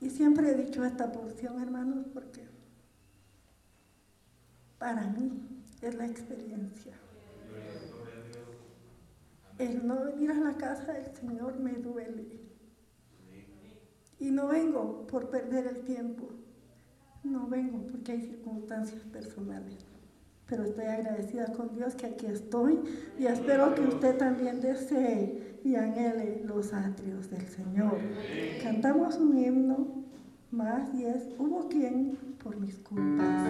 Y siempre he dicho esta porción, hermanos, porque para mí es la experiencia. El no venir a la casa del Señor me duele. Y no vengo por perder el tiempo. No vengo porque hay circunstancias personales. Pero estoy agradecida con Dios que aquí estoy y espero que usted también desee y anhele los atrios del Señor. Cantamos un himno más y es, hubo quien por mis culpas.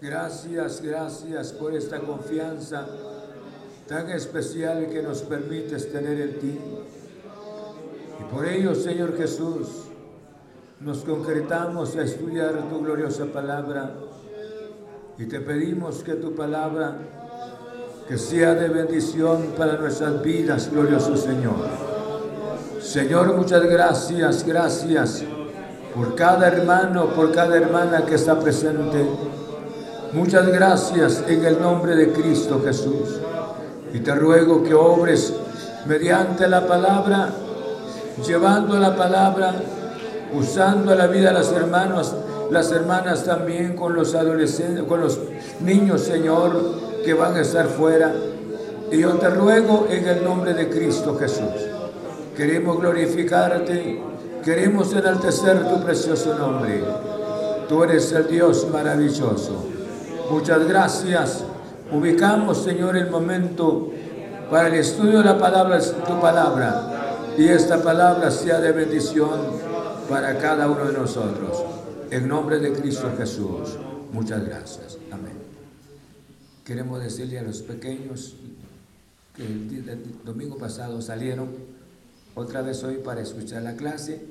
Gracias, gracias por esta confianza tan especial que nos permites tener en ti. Y por ello, Señor Jesús, nos concretamos a estudiar tu gloriosa palabra y te pedimos que tu palabra que sea de bendición para nuestras vidas, glorioso Señor. Señor, muchas gracias, gracias por cada hermano, por cada hermana que está presente. Muchas gracias en el nombre de Cristo Jesús. Y te ruego que obres mediante la palabra, llevando la palabra, usando la vida de las hermanas, las hermanas también con los adolescentes, con los niños, Señor, que van a estar fuera. Y yo te ruego en el nombre de Cristo Jesús. Queremos glorificarte, queremos enaltecer tu precioso nombre. Tú eres el Dios maravilloso. Muchas gracias. Ubicamos, Señor, el momento para el estudio de la palabra, tu palabra. Y esta palabra sea de bendición para cada uno de nosotros. En nombre de Cristo Jesús. Muchas gracias. Amén. Queremos decirle a los pequeños que el, domingo pasado salieron otra vez hoy para escuchar la clase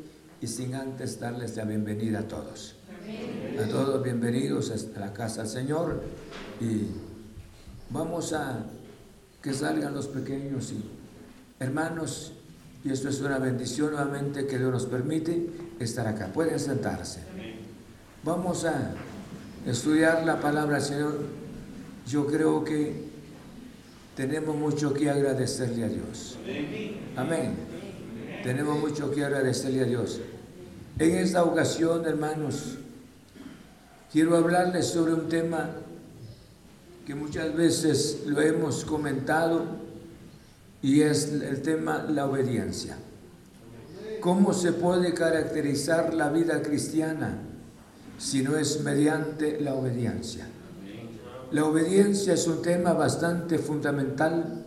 y sin antes darles la bienvenida a todos. A todos bienvenidos a la casa del Señor y vamos a que salgan los pequeños y hermanos y esto es una bendición nuevamente que Dios nos permite estar acá. Pueden sentarse. Vamos a estudiar la palabra del Señor yo creo que tenemos mucho que agradecerle a Dios. Amén. Tenemos mucho que agradecerle a Dios. En esta ocasión, hermanos, quiero hablarles sobre un tema que muchas veces lo hemos comentado y es el tema la obediencia. ¿Cómo se puede caracterizar la vida cristiana si no es mediante la obediencia? La obediencia es un tema bastante fundamental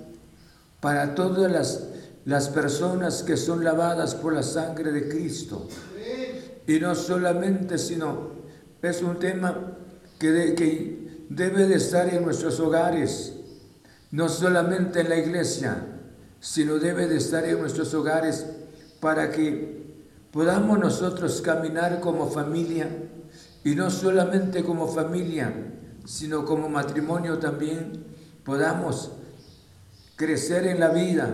para todas las, las personas que son lavadas por la sangre de Cristo. Y no solamente, sino es un tema que, debe de estar en nuestros hogares, no solamente en la iglesia, sino debe de estar en nuestros hogares para que podamos nosotros caminar como familia y no solamente como familia, sino como matrimonio también podamos crecer en la vida,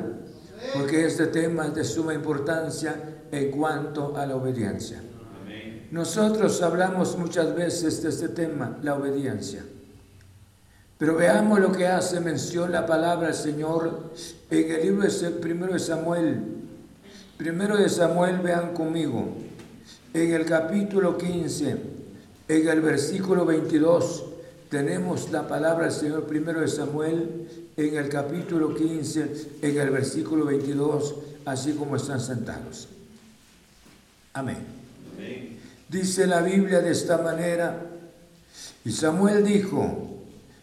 porque este tema es de suma importancia en cuanto a la obediencia. Nosotros hablamos muchas veces de este tema, la obediencia. Pero veamos lo que hace mención la palabra del Señor en el libro de primero de Samuel. Primero de Samuel, vean conmigo, en el capítulo 15, en el versículo 22 tenemos la palabra del Señor primero de Samuel en el capítulo 15, en el versículo 22, así como están sentados. Amén. Dice la Biblia de esta manera, y Samuel dijo,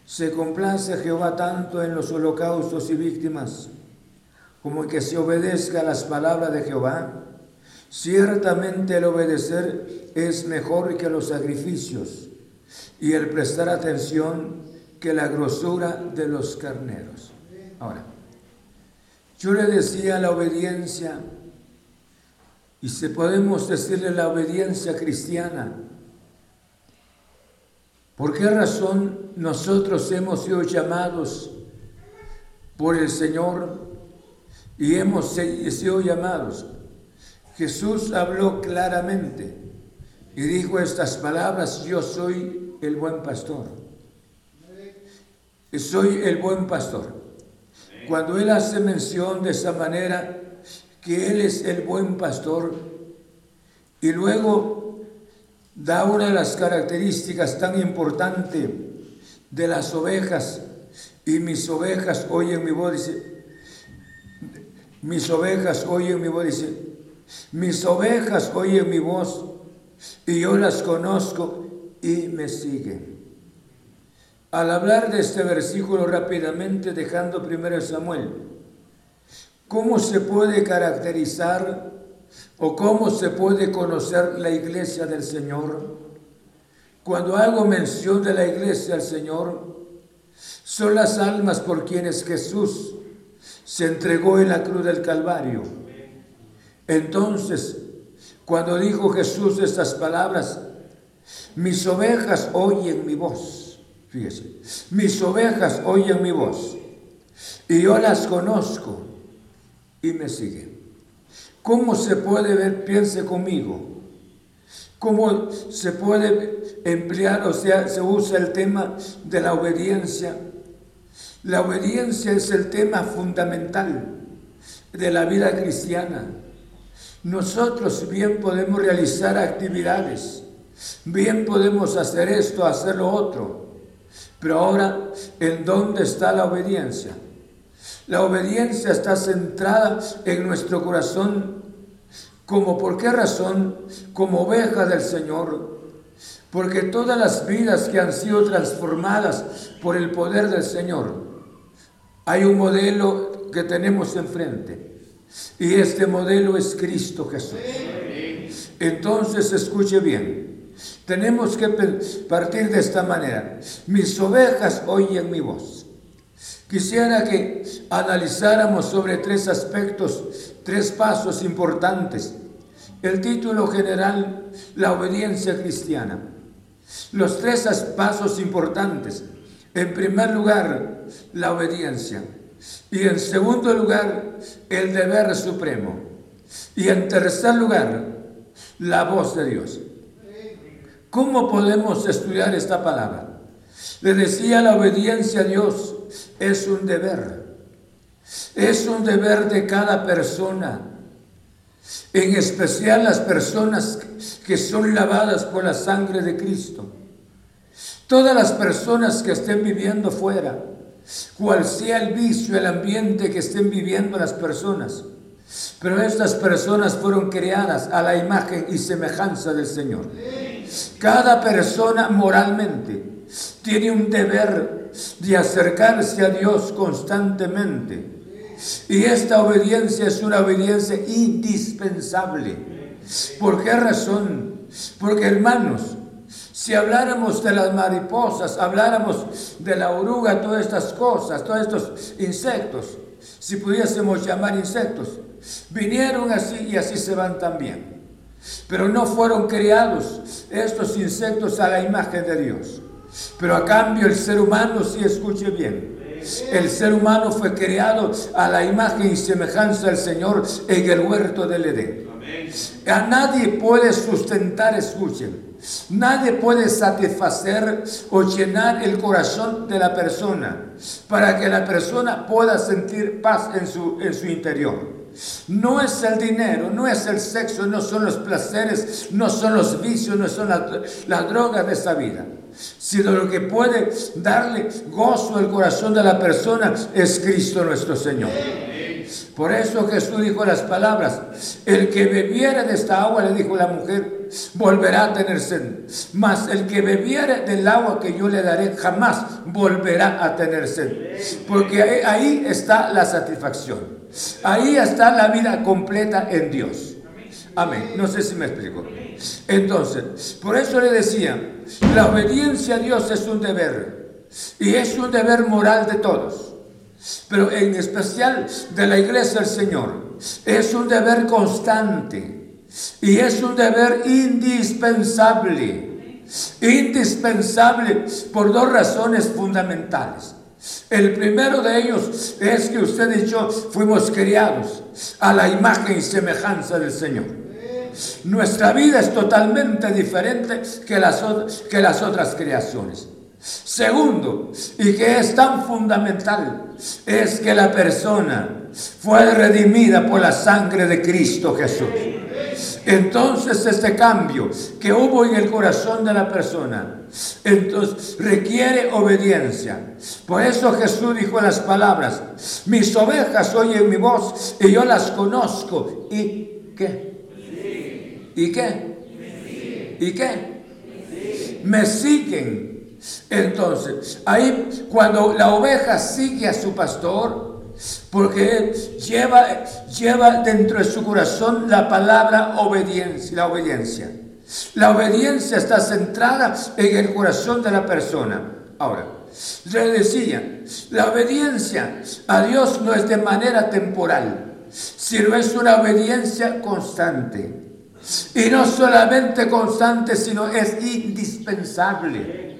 se complace Jehová tanto en los holocaustos y víctimas, como que se obedezca las palabras de Jehová. Ciertamente el obedecer es mejor que los sacrificios y el prestar atención que la grosura de los carneros. Ahora, yo le decía la obediencia, y si podemos decirle la obediencia cristiana, ¿por qué razón nosotros hemos sido llamados por el Señor y hemos sido llamados? Jesús habló claramente y dijo estas palabras, yo soy el buen pastor. Soy el buen pastor. Cuando Él hace mención de esa manera, que Él es el buen pastor, y luego da una de las características tan importantes de las ovejas, y mis ovejas oyen mi voz, dice, mis ovejas oyen mi voz, dice, mis ovejas oyen mi voz, y yo las conozco y me sigue. Al hablar de este versículo rápidamente, dejando primero Samuel, ¿cómo se puede caracterizar o cómo se puede conocer la iglesia del Señor? Cuando hago mención de la iglesia del Señor, son las almas por quienes Jesús se entregó en la cruz del Calvario. Entonces, cuando dijo Jesús estas palabras, mis ovejas oyen mi voz. Fíjese, mis ovejas oyen mi voz y yo las conozco y me siguen. ¿Cómo se puede ver? Piense conmigo. ¿Cómo se puede emplear, o sea, se usa el tema de la obediencia? La obediencia es el tema fundamental de la vida cristiana. Nosotros bien podemos realizar actividades, bien podemos hacer esto, hacer lo otro, pero ahora, ¿en dónde está la obediencia? La obediencia está centrada en nuestro corazón como por qué razón, como oveja del Señor, porque todas las vidas que han sido transformadas por el poder del Señor, hay un modelo que tenemos enfrente y este modelo es Cristo Jesús. Entonces escuche bien, tenemos que partir de esta manera. Mis ovejas oyen mi voz. Quisiera que analizáramos sobre tres aspectos, tres pasos importantes. El título general, la obediencia cristiana. Los tres pasos importantes. En primer lugar, la obediencia. Y en segundo lugar, el deber supremo. Y en tercer lugar, la voz de Dios. ¿Cómo podemos estudiar esta palabra? Le decía, la obediencia a Dios es un deber. Es un deber de cada persona. En especial las personas que son lavadas por la sangre de Cristo. Todas las personas que estén viviendo fuera, cual sea el vicio, el ambiente que estén viviendo las personas, pero estas personas fueron creadas a la imagen y semejanza del Señor. Cada persona moralmente tiene un deber de acercarse a Dios constantemente. Y esta obediencia es una obediencia indispensable. ¿Por qué razón? Porque hermanos, si habláramos de las mariposas, habláramos de la oruga, todas estas cosas, todos estos insectos, si pudiésemos llamar insectos, vinieron así y así se van también. Pero no fueron creados estos insectos a la imagen de Dios. Pero a cambio el ser humano, si escuche bien, el ser humano fue creado a la imagen y semejanza del Señor en el huerto del Edén. A nadie puede sustentar, escuchen, nadie puede satisfacer o llenar el corazón de la persona para que la persona pueda sentir paz en su, en su interior. No es el dinero, no es el sexo, no son los placeres, no son los vicios, no son las drogas de esta vida sino lo que puede darle gozo al corazón de la persona es Cristo nuestro Señor. Por eso Jesús dijo las palabras, el que bebiere de esta agua, le dijo la mujer, volverá a tener sed. Mas el que bebiere del agua que yo le daré, jamás volverá a tener sed. Porque ahí está la satisfacción. Ahí está la vida completa en Dios. Amén. No sé si me explico. Entonces, por eso le decía, la obediencia a Dios es un deber. Y es un deber moral de todos. Pero en especial de la iglesia del Señor. Es un deber constante. Y es un deber indispensable. Indispensable por dos razones fundamentales. El primero de ellos es que usted y yo fuimos criados a la imagen y semejanza del Señor. Nuestra vida es totalmente diferente que las, otras creaciones. Segundo, y que es tan fundamental, es que la persona fue redimida por la sangre de Cristo Jesús. Entonces este cambio que hubo en el corazón de la persona, entonces requiere obediencia. Por eso Jesús dijo las palabras, mis ovejas oyen mi voz y yo las conozco. ¿Y qué? ¿Y qué? ¿Y qué? me siguen. Entonces, ahí cuando la oveja sigue a su pastor, porque lleva, lleva dentro de su corazón la palabra obediencia, la obediencia. La obediencia está centrada en el corazón de la persona. Ahora, le decía, la obediencia a Dios no es de manera temporal, sino es una obediencia constante. Y no solamente constante, sino es indispensable.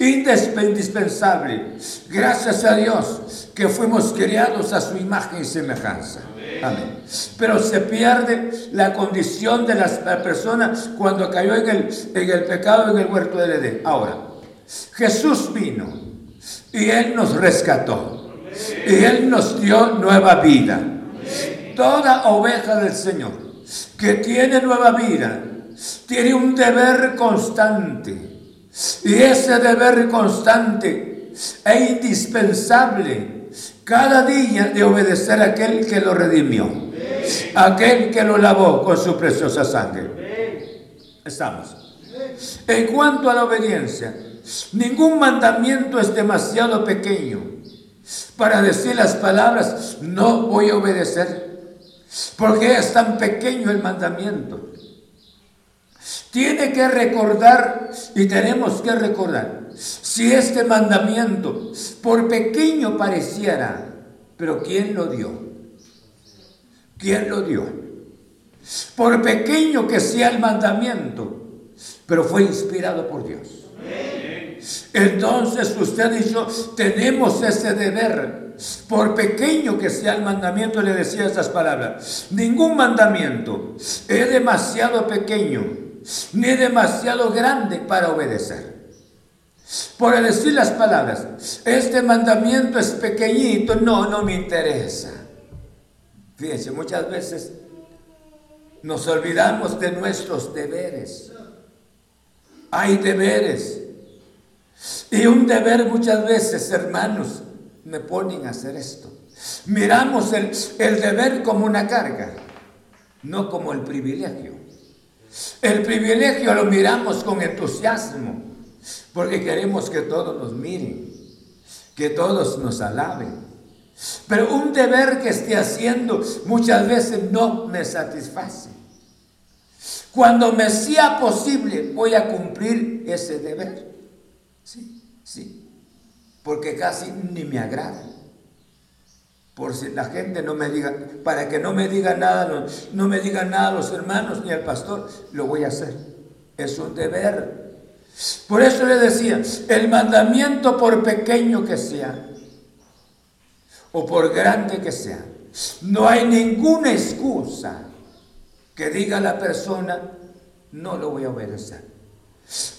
Indispensable. Gracias a Dios que fuimos criados a su imagen y semejanza. Amén. Pero se pierde la condición de las personas cuando cayó en el, en el pecado en el huerto del Edén. Ahora, Jesús vino y Él nos rescató. Y Él nos dio nueva vida. Toda oveja del Señor que tiene nueva vida tiene un deber constante. Y ese deber constante e indispensable cada día de obedecer a aquel que lo redimió, aquel que lo lavó con su preciosa sangre. Estamos. En cuanto a la obediencia, ningún mandamiento es demasiado pequeño para decir las palabras, no voy a obedecer, porque es tan pequeño el mandamiento. Tiene que recordar y tenemos que recordar si este mandamiento, por pequeño pareciera, pero ¿quién lo dio? ¿Quién lo dio? Por pequeño que sea el mandamiento, pero fue inspirado por Dios. Entonces usted y yo tenemos ese deber, por pequeño que sea el mandamiento, le decía estas palabras, ningún mandamiento es demasiado pequeño ni demasiado grande para obedecer. Por decir las palabras, este mandamiento es pequeñito, no, no me interesa. Fíjense, muchas veces nos olvidamos de nuestros deberes. Hay deberes. Y un deber muchas veces, hermanos, me ponen a hacer esto. Miramos el, el deber como una carga, no como el privilegio. El privilegio lo miramos con entusiasmo, porque queremos que todos nos miren, que todos nos alaben. Pero un deber que esté haciendo muchas veces no me satisface. Cuando me sea posible, voy a cumplir ese deber. Sí, sí, porque casi ni me agrada por si la gente no me diga, para que no me diga nada, no, me digan nada los hermanos ni el pastor, lo voy a hacer. Es un deber. Por eso le decía, el mandamiento por pequeño que sea, o por grande que sea, no hay ninguna excusa que diga la persona, no lo voy a obedecer.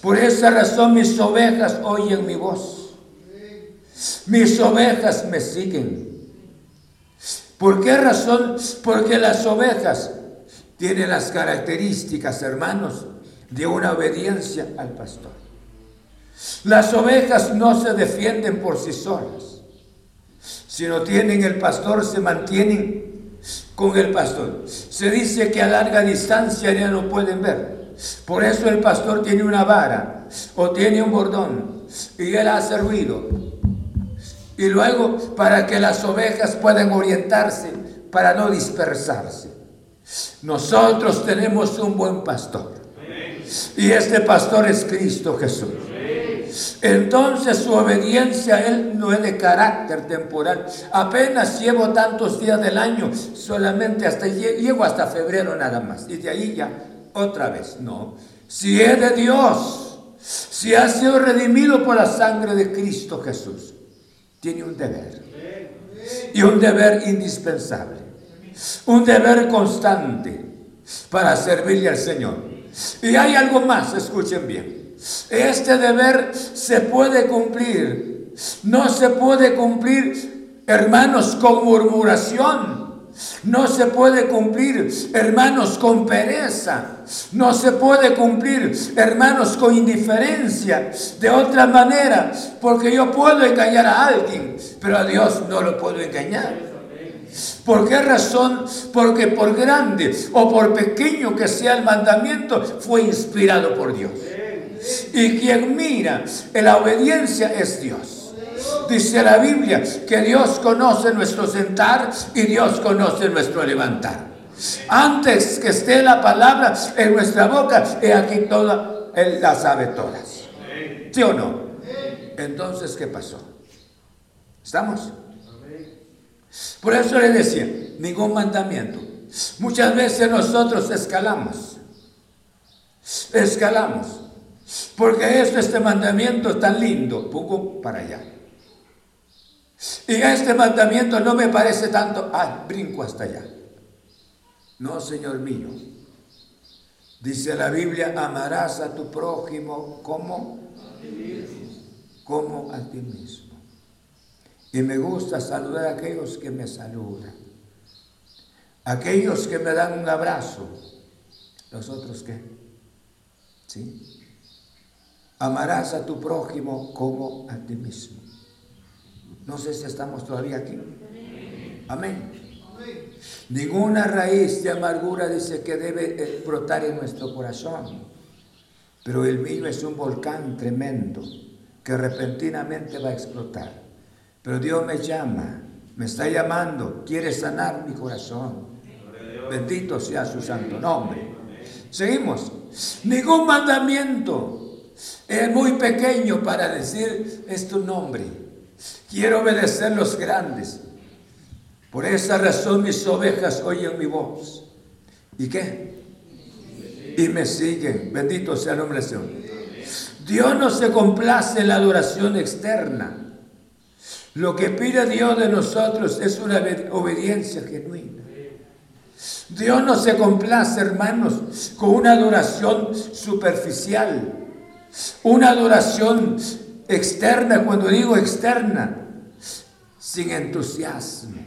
Por esa razón mis ovejas oyen mi voz. Mis ovejas me siguen. ¿Por qué razón? Porque las ovejas tienen las características, hermanos, de una obediencia al pastor. Las ovejas no se defienden por sí solas, sino tienen el pastor, se mantienen con el pastor. Se dice que a larga distancia ya no pueden ver. Por eso el pastor tiene una vara o tiene un bordón y él hace ruido y luego para que las ovejas puedan orientarse, para no dispersarse. Nosotros tenemos un buen pastor. Y este pastor es Cristo Jesús. Entonces su obediencia Él no es de carácter temporal. Apenas llevo tantos días del año, solamente hasta llego hasta febrero nada más. Y de ahí ya otra vez. No. Si es de Dios, si ha sido redimido por la sangre de Cristo Jesús, tiene un deber. Y un deber indispensable. Un deber constante para servirle al Señor. Y hay algo más, escuchen bien. Este deber se puede cumplir. No se puede cumplir, hermanos, con murmuración no se puede cumplir, hermanos, con pereza. No se puede cumplir, hermanos, con indiferencia. De otra manera, porque yo puedo engañar a alguien, pero a Dios no lo puedo engañar. ¿Por qué razón? Porque por grande o por pequeño que sea el mandamiento, fue inspirado por Dios. Y quien mira en la obediencia es Dios. Dice la Biblia que Dios conoce nuestro sentar y Dios conoce nuestro levantar. Antes que esté la palabra en nuestra boca, y aquí toda, Él la sabe todas. ¿Sí o no? Entonces, ¿qué pasó? ¿Estamos? Por eso le decía, ningún mandamiento. Muchas veces nosotros escalamos. Escalamos. Porque esto, este mandamiento tan lindo, pongo para allá. Y este mandamiento no me parece tanto, ah, brinco hasta allá. No, Señor mío. Dice la Biblia, amarás a tu prójimo como como a ti mismo. Y me gusta saludar a aquellos que me saludan. Aquellos que me dan un abrazo. ¿Los otros qué? ¿Sí? Amarás a tu prójimo como a ti mismo. No sé si estamos todavía aquí. Amén. Ninguna raíz de amargura dice que debe eh, brotar en nuestro corazón. Pero el mío es un volcán tremendo que repentinamente va a explotar. Pero Dios me llama, me está llamando, quiere sanar mi corazón. Bendito sea su santo nombre. Seguimos. Ningún mandamiento es muy pequeño para decir es tu nombre. Quiero obedecer los grandes. Por esa razón mis ovejas oyen mi voz. ¿Y qué? Y me siguen. Bendito sea el nombre del Señor. Dios no se complace en la adoración externa. Lo que pide Dios de nosotros es una obediencia genuina. Dios no se complace, hermanos, con una adoración superficial, una adoración externa, cuando digo externa, sin entusiasmo,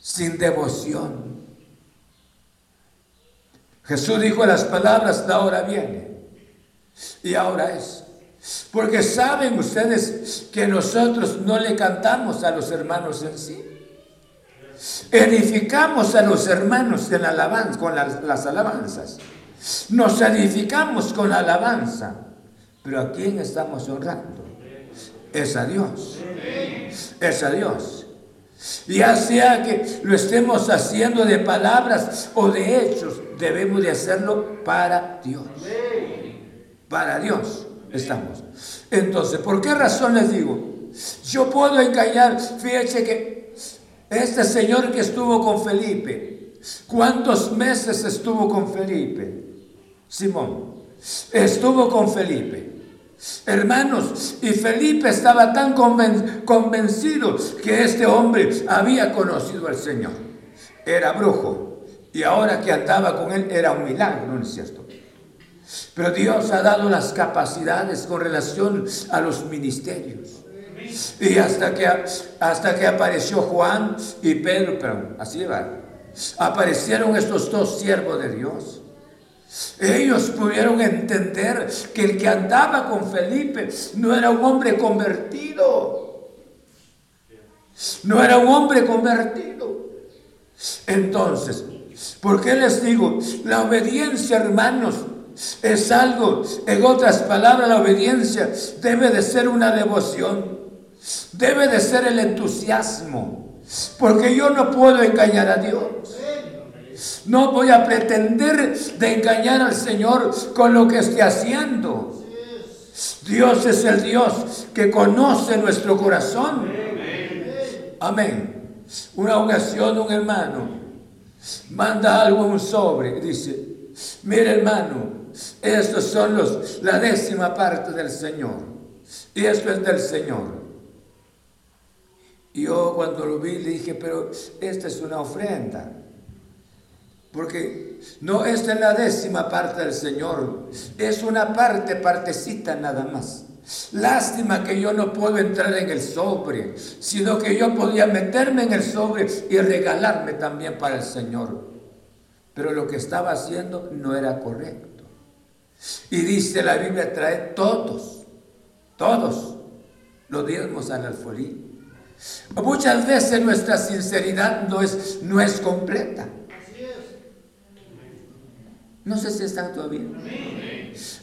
sin devoción. Jesús dijo las palabras, la hora viene y ahora es. Porque saben ustedes que nosotros no le cantamos a los hermanos en sí. Edificamos a los hermanos en alabanza, con las, alabanzas. Nos edificamos con la alabanza. Pero ¿a quién estamos honrando? Es a Dios. Es a Dios. Ya sea que lo estemos haciendo de palabras o de hechos, debemos de hacerlo para Dios para Dios estamos. Entonces, ¿por qué razón les digo? Yo puedo engañar, fíjense que este señor que estuvo con Felipe, ¿cuántos meses estuvo con Felipe? Simón, estuvo con Felipe. Hermanos, y Felipe estaba tan convencido que este hombre había conocido al Señor. Era brujo. Y ahora que andaba con él era un milagro, ¿no es cierto? Pero Dios ha dado las capacidades con relación a los ministerios. Y hasta que, hasta que apareció Juan y Pedro, pero así va, aparecieron estos dos siervos de Dios. Ellos pudieron entender que el que andaba con Felipe no era un hombre convertido. No era un hombre convertido. Entonces, ¿por qué les digo? La obediencia, hermanos, es algo, en otras palabras, la obediencia debe de ser una devoción, debe de ser el entusiasmo, porque yo no puedo engañar a Dios. No voy a pretender de engañar al Señor con lo que esté haciendo. Dios es el Dios que conoce nuestro corazón. Amén. Una ocasión un hermano manda algo en un sobre y dice, mire hermano, estos son los, la décima parte del Señor. Y esto es del Señor. Y yo cuando lo vi le dije, pero esta es una ofrenda. Porque no es la décima parte del Señor. Es una parte, partecita nada más. Lástima que yo no puedo entrar en el sobre, sino que yo podía meterme en el sobre y regalarme también para el Señor. Pero lo que estaba haciendo no era correcto. Y dice la Biblia, trae todos, todos los diezmos al alfolí. Muchas veces nuestra sinceridad no es, no es completa. No sé si están todavía.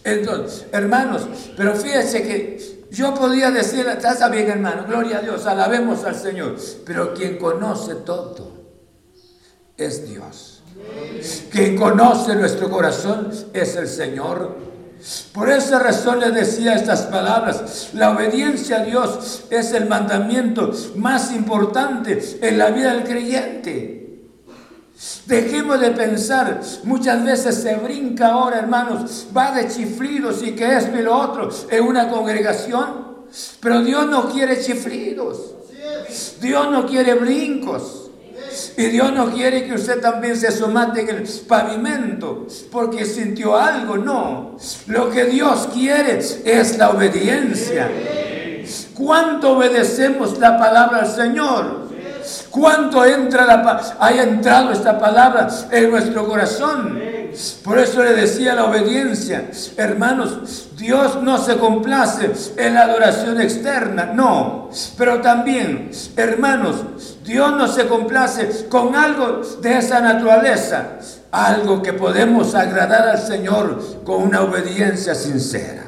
Entonces, hermanos, pero fíjense que yo podría decir, está bien hermano, gloria a Dios, alabemos al Señor, pero quien conoce todo es Dios. Quien conoce nuestro corazón es el Señor. Por esa razón le decía estas palabras. La obediencia a Dios es el mandamiento más importante en la vida del creyente. Dejemos de pensar, muchas veces se brinca ahora, hermanos, va de chiflidos y que es lo otro en una congregación. Pero Dios no quiere chiflidos. Dios no quiere brincos. Y Dios no quiere que usted también se somate en el pavimento porque sintió algo. No. Lo que Dios quiere es la obediencia. ¿Cuánto obedecemos la palabra al Señor? ¿Cuánto entra la, haya entrado esta palabra en nuestro corazón? Por eso le decía la obediencia. Hermanos, Dios no se complace en la adoración externa, no. Pero también, hermanos, Dios no se complace con algo de esa naturaleza. Algo que podemos agradar al Señor con una obediencia sincera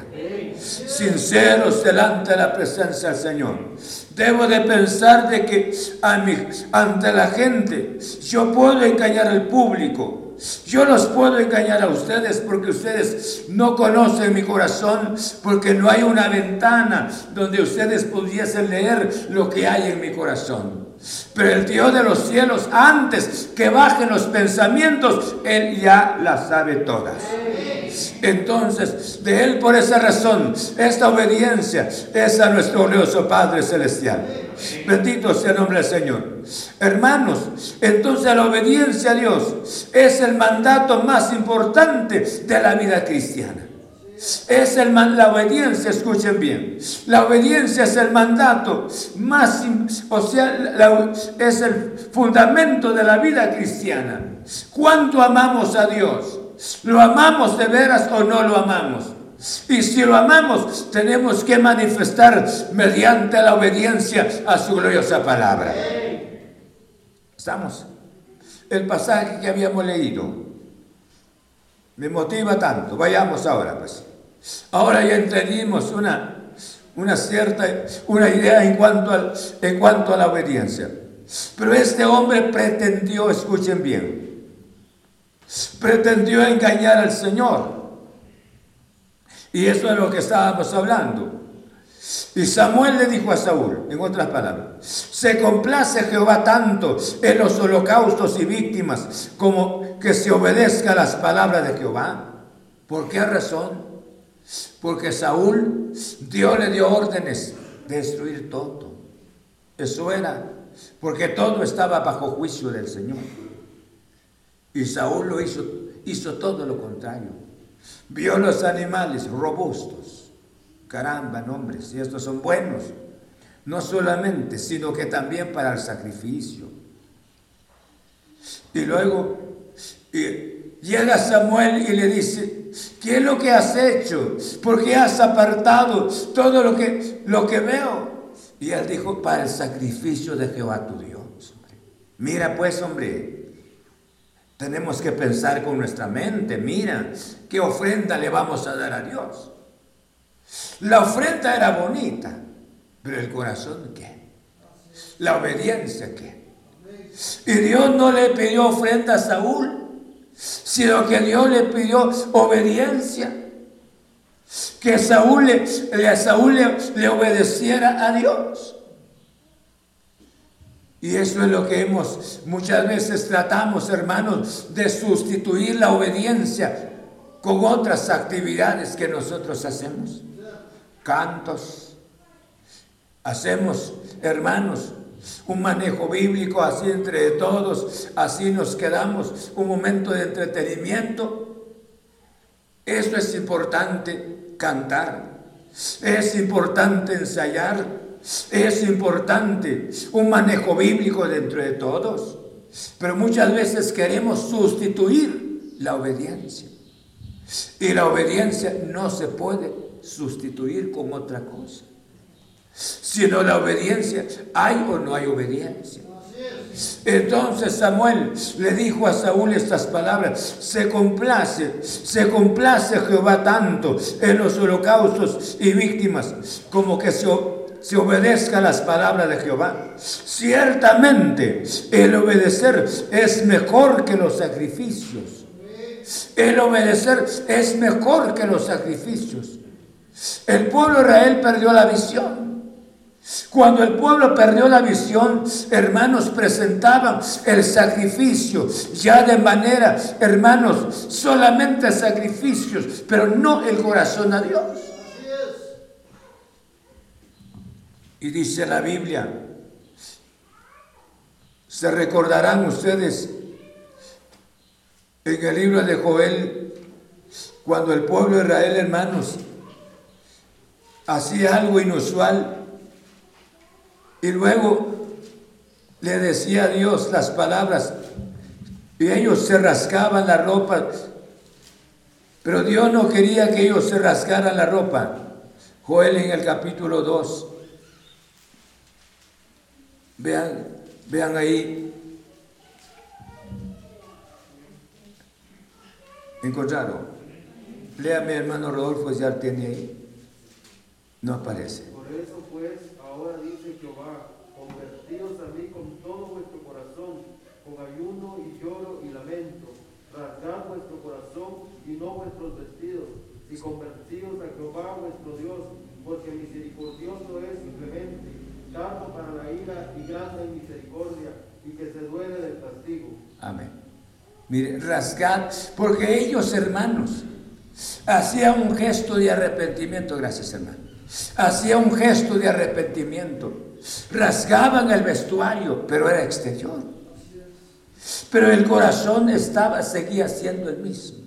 sinceros delante de la presencia del Señor. Debo de pensar de que ante la gente yo puedo engañar al público, yo los puedo engañar a ustedes porque ustedes no conocen mi corazón, porque no hay una ventana donde ustedes pudiesen leer lo que hay en mi corazón. Pero el Dios de los cielos, antes que bajen los pensamientos, Él ya las sabe todas. Entonces, de Él por esa razón, esta obediencia es a nuestro glorioso Padre Celestial. Bendito sea el nombre del Señor. Hermanos, entonces la obediencia a Dios es el mandato más importante de la vida cristiana. Es el, la obediencia, escuchen bien. La obediencia es el mandato más, o sea, es el fundamento de la vida cristiana. ¿Cuánto amamos a Dios? ¿Lo amamos de veras o no lo amamos? Y si lo amamos, tenemos que manifestar mediante la obediencia a su gloriosa palabra. ¿Estamos? El pasaje que habíamos leído me motiva tanto. Vayamos ahora, pues. Ahora ya entendimos una, una cierta una idea en cuanto, en cuanto a la obediencia. Pero este hombre pretendió, escuchen bien, pretendió engañar al Señor. Y eso es lo que estábamos hablando. Y Samuel le dijo a Saúl, en otras palabras, se complace Jehová tanto en los holocaustos y víctimas como que se obedezca las palabras de Jehová. ¿Por qué razón? Porque Saúl, Dios le dio órdenes de destruir todo. Eso era, porque todo estaba bajo juicio del Señor. Y Saúl lo hizo, hizo todo lo contrario. Vio los animales robustos. Caramba, hombres, y estos son buenos. No solamente, sino que también para el sacrificio. Y luego llega Samuel y le dice, ¿qué es lo que has hecho? ¿Por qué has apartado todo lo que, lo que veo? Y él dijo, para el sacrificio de Jehová tu Dios. Mira pues, hombre, tenemos que pensar con nuestra mente, mira, ¿qué ofrenda le vamos a dar a Dios? La ofrenda era bonita, pero el corazón qué? La obediencia qué? Y Dios no le pidió ofrenda a Saúl, sino que Dios le pidió obediencia. Que Saúl le, Saúl le obedeciera a Dios. Y eso es lo que hemos, muchas veces tratamos, hermanos, de sustituir la obediencia con otras actividades que nosotros hacemos. Cantos. Hacemos, hermanos, un manejo bíblico así entre todos, así nos quedamos, un momento de entretenimiento. Eso es importante cantar, es importante ensayar, es importante un manejo bíblico dentro de todos, pero muchas veces queremos sustituir la obediencia. Y la obediencia no se puede sustituir con otra cosa. Sino la obediencia, hay o no hay obediencia. Entonces Samuel le dijo a Saúl estas palabras, se complace, se complace Jehová tanto en los holocaustos y víctimas como que se, se obedezca las palabras de Jehová. Ciertamente el obedecer es mejor que los sacrificios. El obedecer es mejor que los sacrificios. El pueblo de Israel perdió la visión. Cuando el pueblo perdió la visión, hermanos, presentaban el sacrificio ya de manera, hermanos, solamente sacrificios, pero no el corazón a Dios. Y dice la Biblia, se recordarán ustedes en el libro de Joel, cuando el pueblo de Israel, hermanos, hacía algo inusual y luego le decía a Dios las palabras y ellos se rascaban la ropa, pero Dios no quería que ellos se rascaran la ropa. Joel en el capítulo 2. Vean, vean ahí. ¿Encontraron? Léame, hermano Rodolfo, ya tiene ahí. No aparece. Por eso pues, ahora dice Jehová, convertíos a mí con todo vuestro corazón, con ayuno y lloro y lamento. Rasgad vuestro corazón y no vuestros vestidos, y convertíos a Jehová vuestro Dios, porque misericordioso es simplemente, tanto para la ira y grande en misericordia, y que se duele del castigo. Amén. Mire, rasgad, porque ellos, hermanos, hacían un gesto de arrepentimiento. Gracias, hermano hacía un gesto de arrepentimiento, rasgaban el vestuario, pero era exterior. Pero el corazón estaba, seguía siendo el mismo.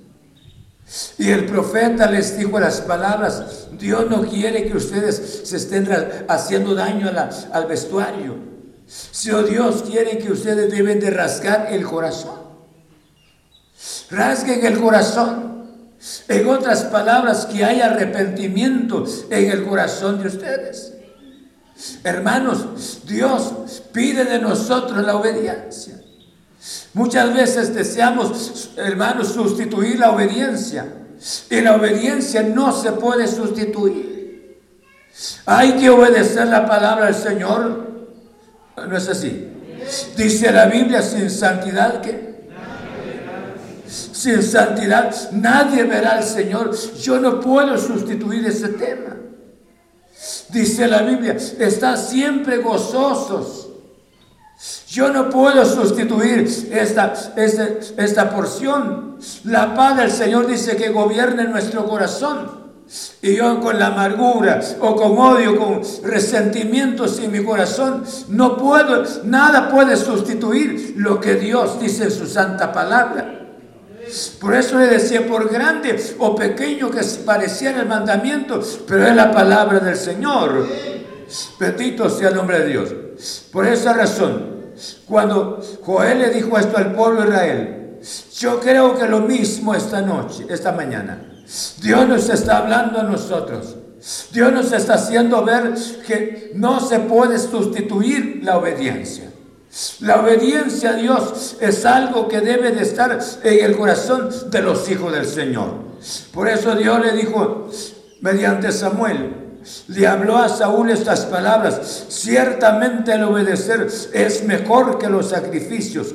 Y el profeta les dijo las palabras, Dios no quiere que ustedes se estén haciendo daño al vestuario. Si oh Dios quiere que ustedes deben de rasgar el corazón. Rasguen el corazón. En otras palabras, que hay arrepentimiento en el corazón de ustedes. Hermanos, Dios pide de nosotros la obediencia. Muchas veces deseamos, hermanos, sustituir la obediencia. Y la obediencia no se puede sustituir. Hay que obedecer la palabra del Señor. ¿No es así? Dice la Biblia, sin santidad que sin santidad nadie verá al Señor. Yo no puedo sustituir ese tema. Dice la Biblia, está siempre gozosos. Yo no puedo sustituir esta, esta, esta porción. La paz del Señor dice que gobierne nuestro corazón. Y yo con la amargura o con odio, con resentimientos en mi corazón, no puedo, nada puede sustituir lo que Dios dice en su santa palabra. Por eso le decía, por grande o pequeño que pareciera el mandamiento, pero es la palabra del Señor. Bendito sea el nombre de Dios. Por esa razón, cuando Joel le dijo esto al pueblo de Israel, yo creo que lo mismo esta noche, esta mañana. Dios nos está hablando a nosotros. Dios nos está haciendo ver que no se puede sustituir la obediencia. La obediencia a Dios es algo que debe de estar en el corazón de los hijos del Señor. Por eso Dios le dijo, mediante Samuel, le habló a Saúl estas palabras, ciertamente el obedecer es mejor que los sacrificios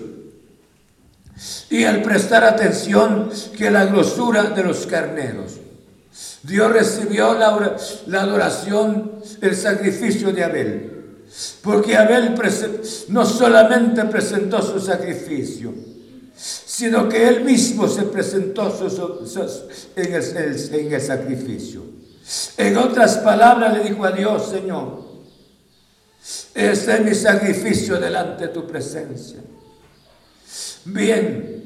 y el prestar atención que la grosura de los carneros. Dios recibió la, la adoración, el sacrificio de Abel. Porque Abel no solamente presentó su sacrificio, sino que él mismo se presentó en, el, sacrificio. En otras palabras le dijo a Dios, Señor, este es mi sacrificio delante de tu presencia. Bien,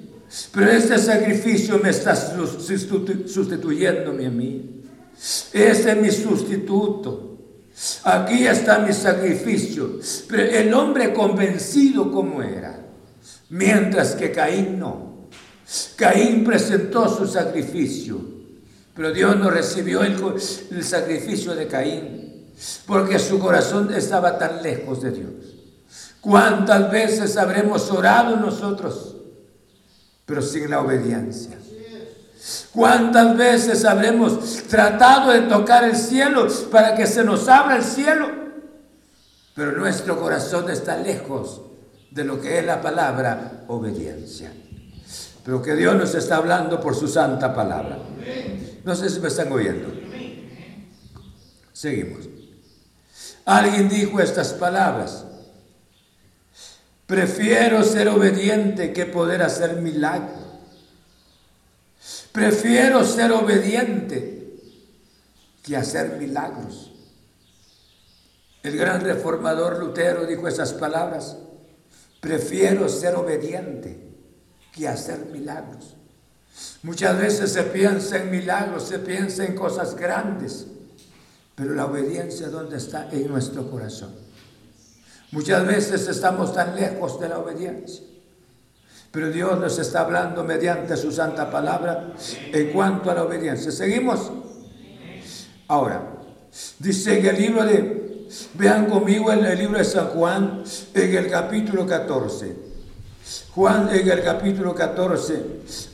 pero este sacrificio me está sustituyéndome a mí. Este es mi sustituto. Aquí está mi sacrificio. Pero el hombre convencido como era, mientras que Caín no. Caín presentó su sacrificio, pero Dios no recibió el, el sacrificio de Caín, porque su corazón estaba tan lejos de Dios. ¿Cuántas veces habremos orado nosotros, pero sin la obediencia? ¿Cuántas veces habremos tratado de tocar el cielo para que se nos abra el cielo? Pero nuestro corazón está lejos de lo que es la palabra obediencia. Pero que Dios nos está hablando por su santa palabra. No sé si me están oyendo. Seguimos. Alguien dijo estas palabras. Prefiero ser obediente que poder hacer milagros. Prefiero ser obediente que hacer milagros. El gran reformador Lutero dijo esas palabras. Prefiero ser obediente que hacer milagros. Muchas veces se piensa en milagros, se piensa en cosas grandes, pero la obediencia ¿dónde está? En nuestro corazón. Muchas veces estamos tan lejos de la obediencia, pero Dios nos está hablando mediante su santa palabra en cuanto a la obediencia. ¿Seguimos? Ahora, dice en el libro de, vean conmigo en el libro de San Juan, en el capítulo 14. Juan en el capítulo 14,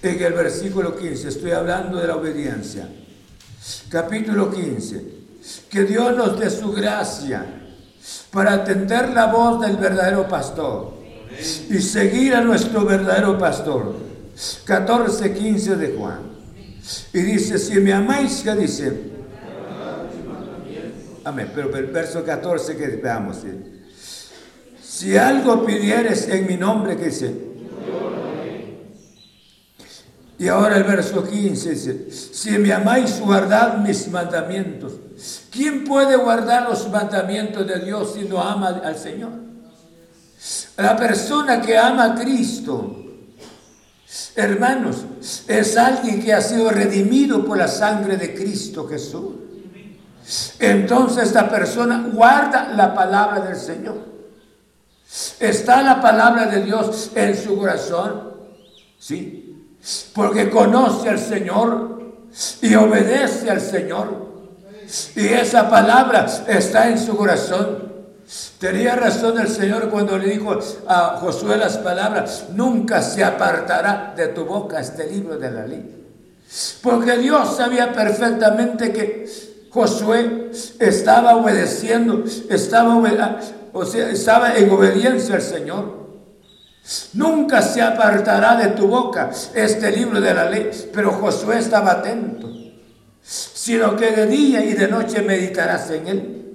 en el versículo 15, estoy hablando de la obediencia. Capítulo 15, que Dios nos dé su gracia para atender la voz del verdadero pastor y seguir a nuestro verdadero pastor. 14, 15 de Juan. Y dice, si me amáis, ¿qué dice? Amén, pero el verso 14 que veamos. Si algo pidieres en mi nombre, ¿qué dice? Y ahora el verso 15 dice, si me amáis, guardad mis mandamientos. ¿Quién puede guardar los mandamientos de Dios si no ama al Señor? La persona que ama a Cristo, hermanos, es alguien que ha sido redimido por la sangre de Cristo Jesús. Entonces esta persona guarda la palabra del Señor. Está la palabra de Dios en su corazón. Sí, porque conoce al Señor y obedece al Señor. Y esa palabra está en su corazón. Tenía razón el Señor cuando le dijo a Josué las palabras, nunca se apartará de tu boca este libro de la ley. Porque Dios sabía perfectamente que Josué estaba obedeciendo, estaba, estaba en obediencia al Señor. Nunca se apartará de tu boca este libro de la ley. Pero Josué estaba atento, sino que de día y de noche meditarás en él,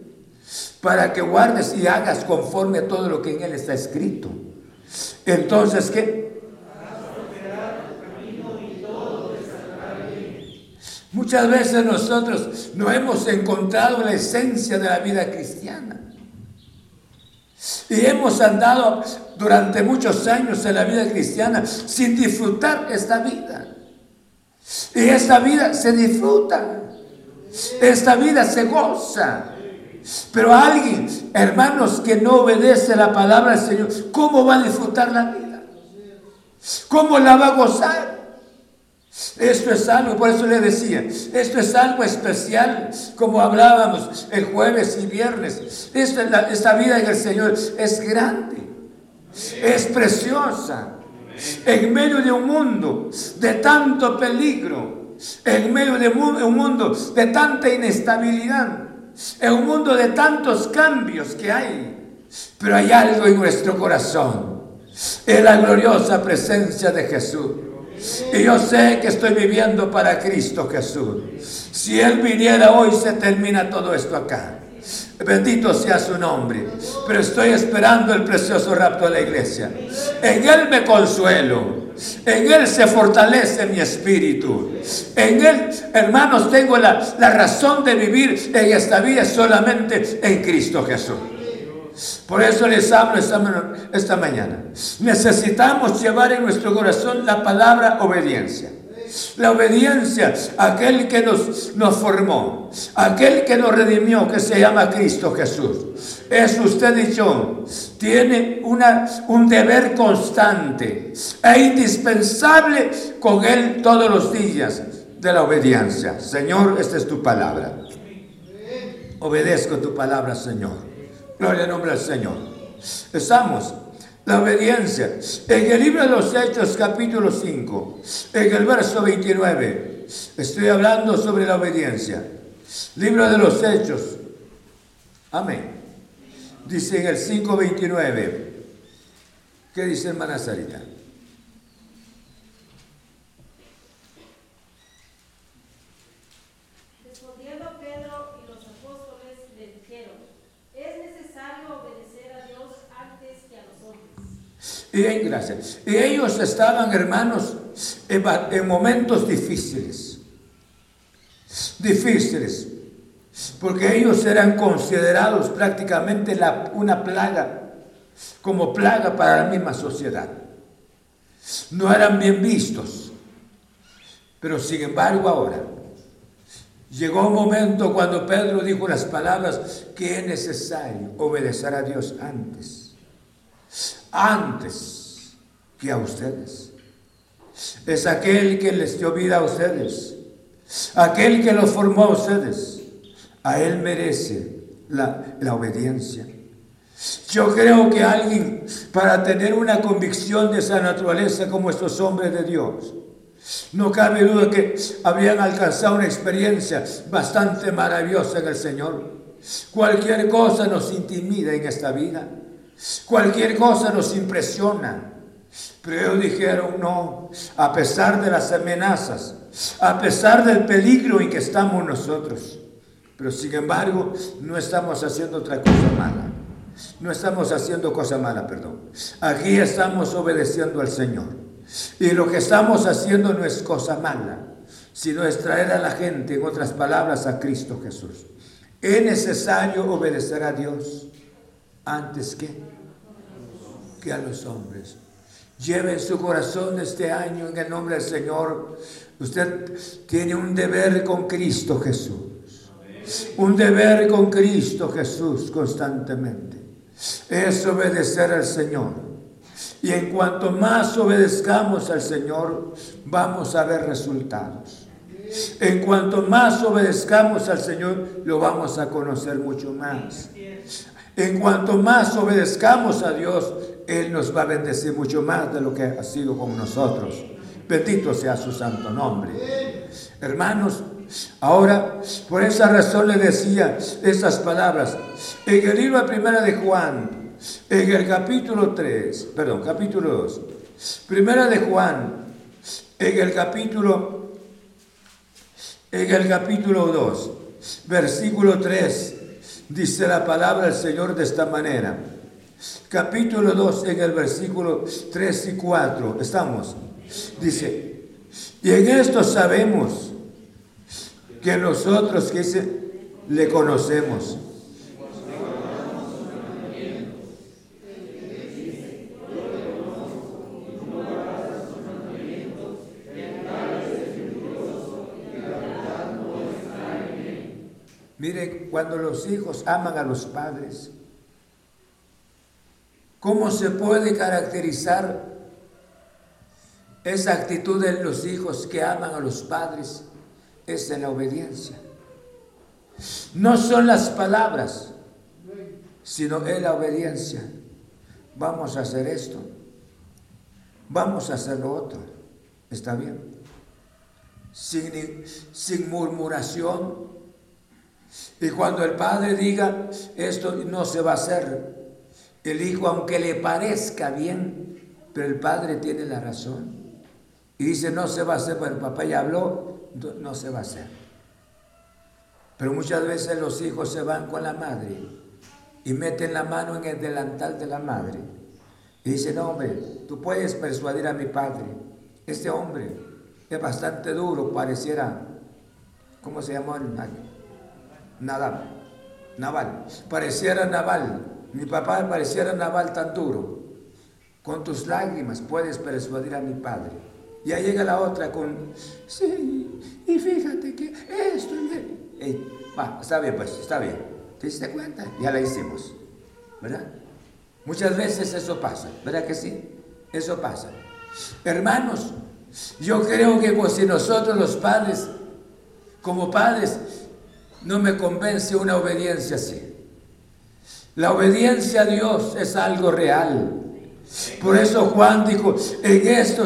para que guardes y hagas conforme a todo lo que en él está escrito. Entonces, ¿qué? Muchas veces nosotros no hemos encontrado la esencia de la vida cristiana. Y hemos andado durante muchos años en la vida cristiana sin disfrutar esta vida. Y esta vida se disfruta. Esta vida se goza. Pero alguien, hermanos, que no obedece la palabra del Señor, ¿cómo va a disfrutar la vida? ¿Cómo la va a gozar? Esto es algo, por eso le decía, esto es algo especial, como hablábamos el jueves y viernes. Esta, esta vida en el Señor es grande, es preciosa. En medio de un mundo de tanto peligro, en medio de un mundo de tanta inestabilidad, en un mundo de tantos cambios que hay, pero hay algo en nuestro corazón, es la gloriosa presencia de Jesús. Y yo sé que estoy viviendo para Cristo Jesús. Si Él viniera hoy, se termina todo esto acá. Bendito sea su nombre. Pero estoy esperando el precioso rapto de la iglesia. En Él me consuelo. En Él se fortalece mi espíritu. En Él, hermanos, tengo la, la razón de vivir en esta vida solamente en Cristo Jesús. Por eso les hablo esta, mañana. Necesitamos llevar en nuestro corazón la palabra obediencia. La obediencia aquel que nos, nos formó, aquel que nos redimió, que se llama Cristo Jesús. Es usted y yo. Tiene una, un deber constante e indispensable con Él todos los días de la obediencia. Señor, esta es tu palabra. Obedezco tu palabra, Señor. Gloria al nombre del Señor. Estamos. La obediencia. En el libro de los Hechos, capítulo 5, en el verso 29, estoy hablando sobre la obediencia. Libro de los Hechos. Amén. Dice en el 5.29. ¿Qué dice hermana Sarita? Y, gracias. y ellos estaban, hermanos, en, momentos difíciles. Difíciles. Porque ellos eran considerados prácticamente una plaga, como plaga para la misma sociedad. No eran bien vistos. Pero sin embargo ahora, llegó un momento cuando Pedro dijo las palabras que es necesario obedecer a Dios antes antes que a ustedes. Es aquel que les dio vida a ustedes, aquel que los formó a ustedes. A él merece la, la obediencia. Yo creo que alguien, para tener una convicción de esa naturaleza como estos hombres de Dios, no cabe duda que habrían alcanzado una experiencia bastante maravillosa en el Señor. Cualquier cosa nos intimida en esta vida. Cualquier cosa nos impresiona. Pero ellos dijeron, no, a pesar de las amenazas, a pesar del peligro en que estamos nosotros, pero sin embargo no estamos haciendo otra cosa mala. No estamos haciendo cosa mala, perdón. Aquí estamos obedeciendo al Señor. Y lo que estamos haciendo no es cosa mala, sino es traer a la gente, en otras palabras, a Cristo Jesús. Es necesario obedecer a Dios antes que, que a los hombres. Lleve su corazón este año en el nombre del Señor. Usted tiene un deber con Cristo Jesús. Un deber con Cristo Jesús constantemente. Es obedecer al Señor. Y en cuanto más obedezcamos al Señor, vamos a ver resultados. En cuanto más obedezcamos al Señor, lo vamos a conocer mucho más. En cuanto más obedezcamos a Dios, Él nos va a bendecir mucho más de lo que ha sido con nosotros. Bendito sea su santo nombre. Hermanos, ahora por esa razón le decía estas palabras. En el libro primera de Juan, en el capítulo 3, perdón, capítulo 2, primera de Juan, en el capítulo, en el capítulo 2, versículo 3 Dice la palabra del Señor de esta manera. Capítulo 2 en el versículo 3 y 4. Estamos. Dice, y en esto sabemos que nosotros que le conocemos Mire, cuando los hijos aman a los padres, ¿cómo se puede caracterizar esa actitud de los hijos que aman a los padres? Es en la obediencia. No son las palabras, sino en la obediencia. Vamos a hacer esto. Vamos a hacer lo otro. ¿Está bien? Sin, sin murmuración, y cuando el padre diga, esto no se va a hacer, el hijo, aunque le parezca bien, pero el padre tiene la razón. Y dice, no se va a hacer, pero el papá ya habló, no se va a hacer. Pero muchas veces los hijos se van con la madre y meten la mano en el delantal de la madre. Y dicen, no, hombre, tú puedes persuadir a mi padre. Este hombre es bastante duro, pareciera, ¿cómo se llama? Naval, Naval. Pareciera Naval. Mi papá pareciera Naval tan duro. Con tus lágrimas puedes persuadir a mi padre. Y ahí llega la otra con, sí, y fíjate que esto... va, está bien, pues, está bien. ¿Te diste cuenta? Ya la hicimos. ¿Verdad? Muchas veces eso pasa, ¿verdad que sí? Eso pasa. Hermanos, yo creo que pues, si nosotros los padres, como padres, no me convence una obediencia así. La obediencia a Dios es algo real. Por eso Juan dijo, en esto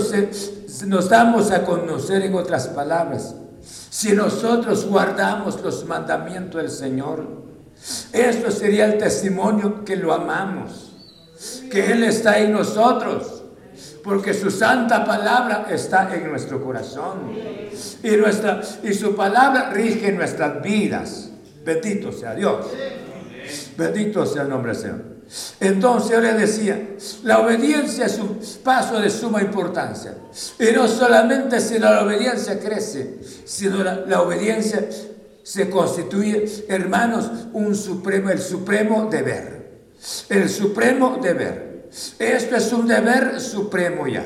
nos damos a conocer en otras palabras. Si nosotros guardamos los mandamientos del Señor, esto sería el testimonio que lo amamos, que Él está en nosotros, porque su santa palabra está en nuestro corazón y, nuestra, y su palabra rige nuestras vidas. Bendito sea Dios. Bendito sea el nombre del Señor. Entonces yo le decía, la obediencia es un paso de suma importancia. Y no solamente si la obediencia crece, sino la, obediencia se constituye, hermanos, un supremo, el supremo deber. El supremo deber. Esto es un deber supremo ya.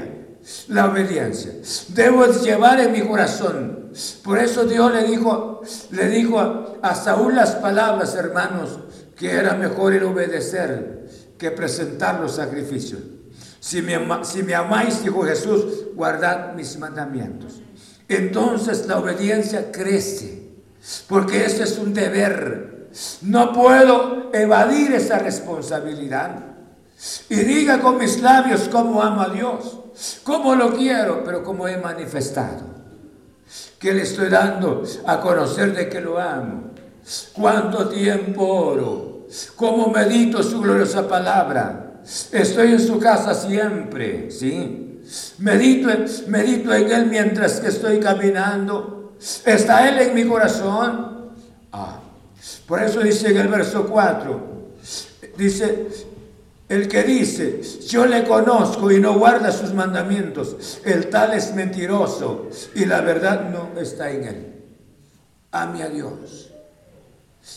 La obediencia. Debo llevar en mi corazón. Por eso Dios le dijo, le dijo a, a Saúl las palabras, hermanos, que era mejor el obedecer que presentar los sacrificios. Si me, amáis, dijo Jesús, guardad mis mandamientos. Entonces la obediencia crece, porque ese es un deber. No puedo evadir esa responsabilidad. Y diga con mis labios cómo amo a Dios, cómo lo quiero, pero cómo he manifestado. Que le estoy dando a conocer de que lo amo. Cuánto tiempo oro cómo medito su gloriosa palabra. Estoy en su casa siempre, ¿sí? Medito, medito en Él mientras que estoy caminando. ¿Está Él en mi corazón? Ah, por eso dice en el verso 4, dice, el que dice, yo le conozco y no guarda sus mandamientos, el tal es mentiroso y la verdad no está en él. Ame a Dios.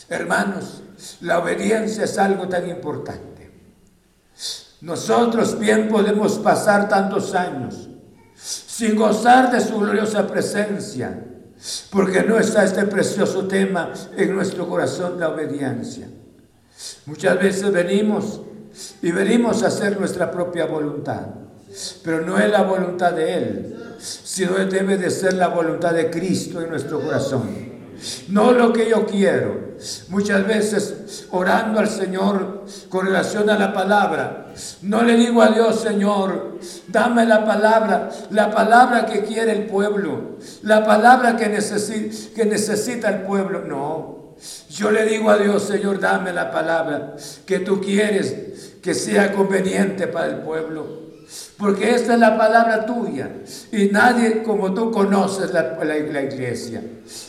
Hermanos, la obediencia es algo tan importante. Nosotros bien podemos pasar tantos años sin gozar de su gloriosa presencia, porque no está este precioso tema en nuestro corazón, la obediencia. Muchas veces venimos y venimos a hacer nuestra propia voluntad, pero no es la voluntad de Él, sino debe de ser la voluntad de Cristo en nuestro corazón no lo que yo quiero. Muchas veces orando al Señor con relación a la palabra, no le digo a Dios, Señor, dame la palabra, la palabra que quiere el pueblo, la palabra que, necesita el pueblo. No, yo le digo a Dios, Señor, dame la palabra que tú quieres que sea conveniente para el pueblo. Porque esta es la palabra tuya y nadie como tú conoces la, iglesia.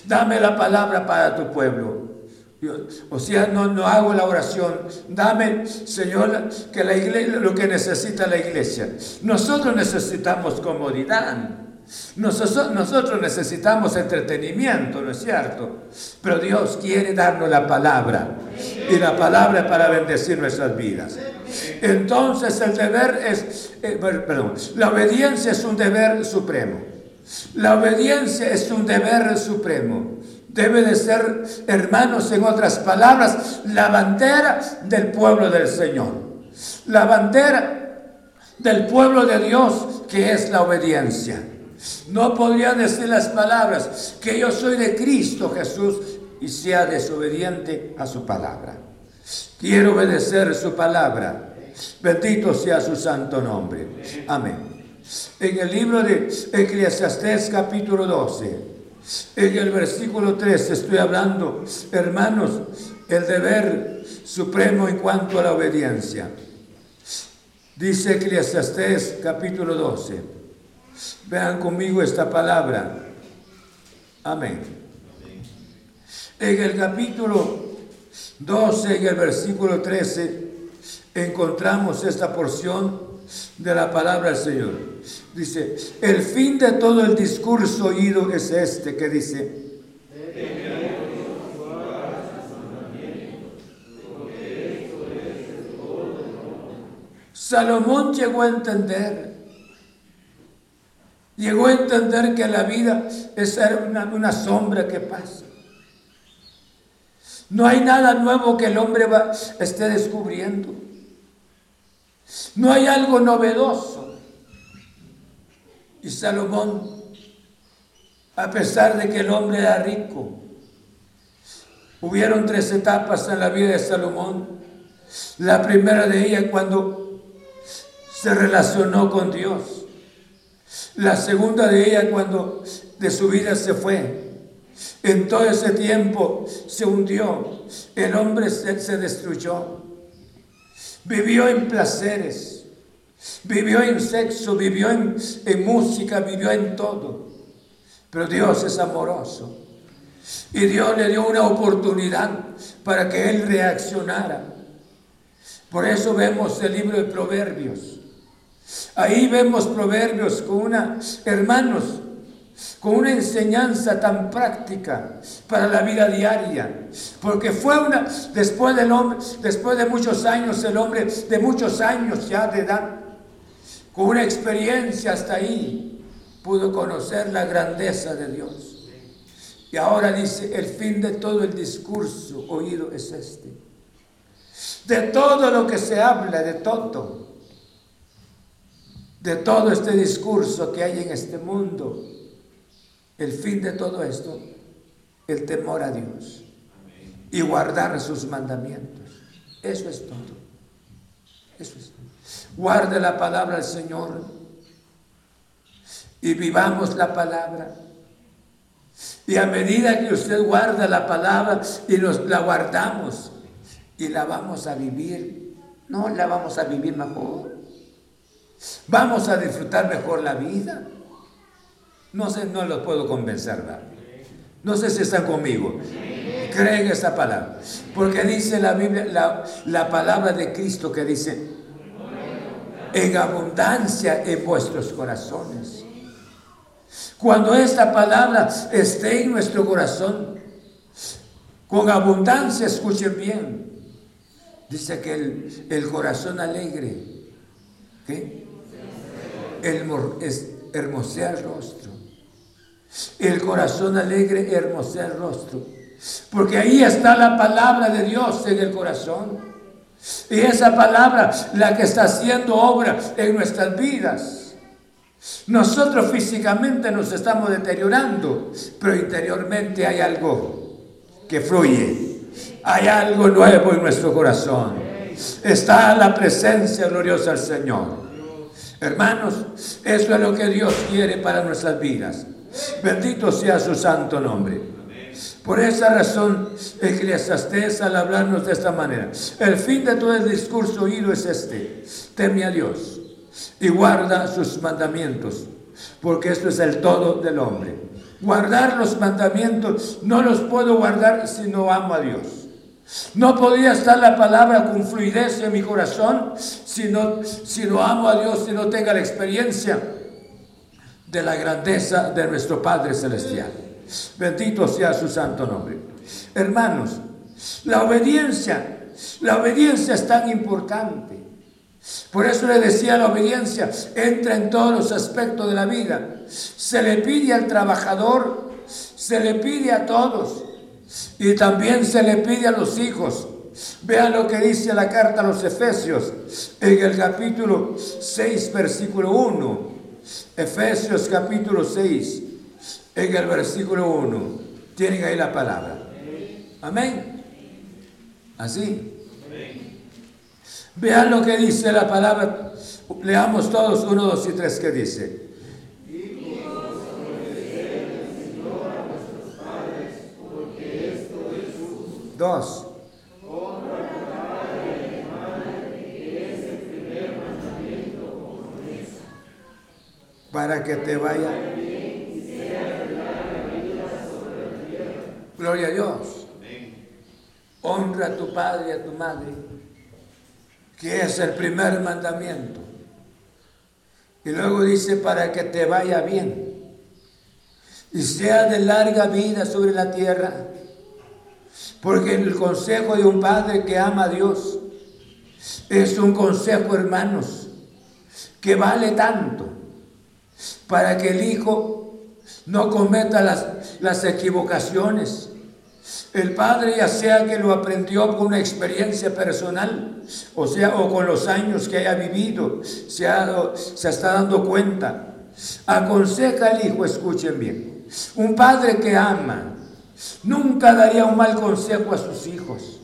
Dame la palabra para tu pueblo. o sea, no, no hago la oración. Dame, Señor, que la iglesia, lo que necesita la iglesia. Nosotros necesitamos comodidad. Nosotros, necesitamos entretenimiento, ¿no es cierto? Pero Dios quiere darnos la palabra. Y la palabra para bendecir nuestras vidas. Entonces el deber es, eh, perdón, la obediencia es un deber supremo. La obediencia es un deber supremo. Debe de ser, hermanos, en otras palabras, la bandera del pueblo del Señor. La bandera del pueblo de Dios, que es la obediencia. No podría decir las palabras que yo soy de Cristo Jesús y sea desobediente a su palabra. Quiero obedecer su palabra. Bendito sea su santo nombre. Amén. En el libro de Eclesiastés capítulo 12, en el versículo 3 estoy hablando, hermanos, el deber supremo en cuanto a la obediencia. Dice Eclesiastés capítulo 12. Vean conmigo esta palabra. Amén. En el capítulo 12, en el versículo 13, encontramos esta porción de la palabra del Señor. Dice, el fin de todo el discurso oído es este que dice, Salomón llegó a entender, llegó a entender que la vida es una, una sombra que pasa. No hay nada nuevo que el hombre esté descubriendo. No hay algo novedoso. Y Salomón, a pesar de que el hombre era rico, hubieron tres etapas en la vida de Salomón. La primera de ellas cuando se relacionó con Dios. La segunda de ella cuando de su vida se fue. En todo ese tiempo se hundió. El hombre se, destruyó. Vivió en placeres. Vivió en sexo, vivió en, en música, vivió en todo. Pero Dios es amoroso. Y Dios le dio una oportunidad para que él reaccionara. Por eso vemos el libro de Proverbios. Ahí vemos Proverbios con una, hermanos, con una enseñanza tan práctica para la vida diaria. Porque fue una, después del hombre, después de muchos años, el hombre de muchos años ya de edad, con una experiencia hasta ahí, pudo conocer la grandeza de Dios. Y ahora dice, el fin de todo el discurso oído es este. De todo lo que se habla, de todo, de todo este discurso que hay en este mundo, el fin de todo esto, el temor a Dios y guardar sus mandamientos. Eso es todo. Eso es todo. Guarde la palabra del Señor y vivamos la palabra y a medida que usted guarda la palabra y nos la guardamos y la vamos a vivir, no la vamos a vivir mejor. Vamos a disfrutar mejor la vida. No sé, no los puedo convencer, ¿verdad? No sé si están conmigo. Creen esa palabra. Porque dice la Biblia, la, la palabra de Cristo que dice, en abundancia en vuestros corazones. Cuando esta palabra esté en nuestro corazón, con abundancia, escuchen bien, dice que el, corazón alegre, ¿qué? Hermosea el rostro. El corazón alegre hermosea el rostro. Porque ahí está la palabra de Dios en el corazón. Y esa palabra la que está haciendo obra en nuestras vidas. Nosotros físicamente nos estamos deteriorando, pero interiormente hay algo que fluye. Hay algo nuevo en nuestro corazón. Está la presencia gloriosa del Señor. Hermanos, eso es lo que Dios quiere para nuestras vidas. Bendito sea su santo nombre. Por esa razón, Eclesiastés al hablarnos de esta manera, el fin de todo el discurso oído es este, teme a Dios y guarda sus mandamientos, porque esto es el todo del hombre. Guardar los mandamientos no los puedo guardar si no amo a Dios. No podría estar la palabra con fluidez en mi corazón si no, si no amo a Dios, si no tenga la experiencia de la grandeza de nuestro Padre Celestial. Bendito sea su santo nombre. Hermanos, la obediencia, la obediencia es tan importante. Por eso le decía la obediencia, entra en todos los aspectos de la vida. Se le pide al trabajador, se le pide a todos y también se le pide a los hijos. Vean lo que dice la carta a los Efesios en el capítulo 6, versículo 1. Efesios capítulo 6, en el versículo 1. Tienen ahí la palabra. Amén. Así. Vean lo que dice la palabra. Leamos todos uno, dos y tres que dice. Dos. Para que te vaya. Gloria a Dios. Honra a tu padre y a tu madre que es el primer mandamiento. Y luego dice, para que te vaya bien y sea de larga vida sobre la tierra. Porque el consejo de un padre que ama a Dios es un consejo, hermanos, que vale tanto para que el hijo no cometa las, las equivocaciones el padre ya sea que lo aprendió con una experiencia personal, o sea, o con los años que haya vivido, se, se está dando cuenta. Aconseja al hijo, escuchen bien. Un padre que ama nunca daría un mal consejo a sus hijos.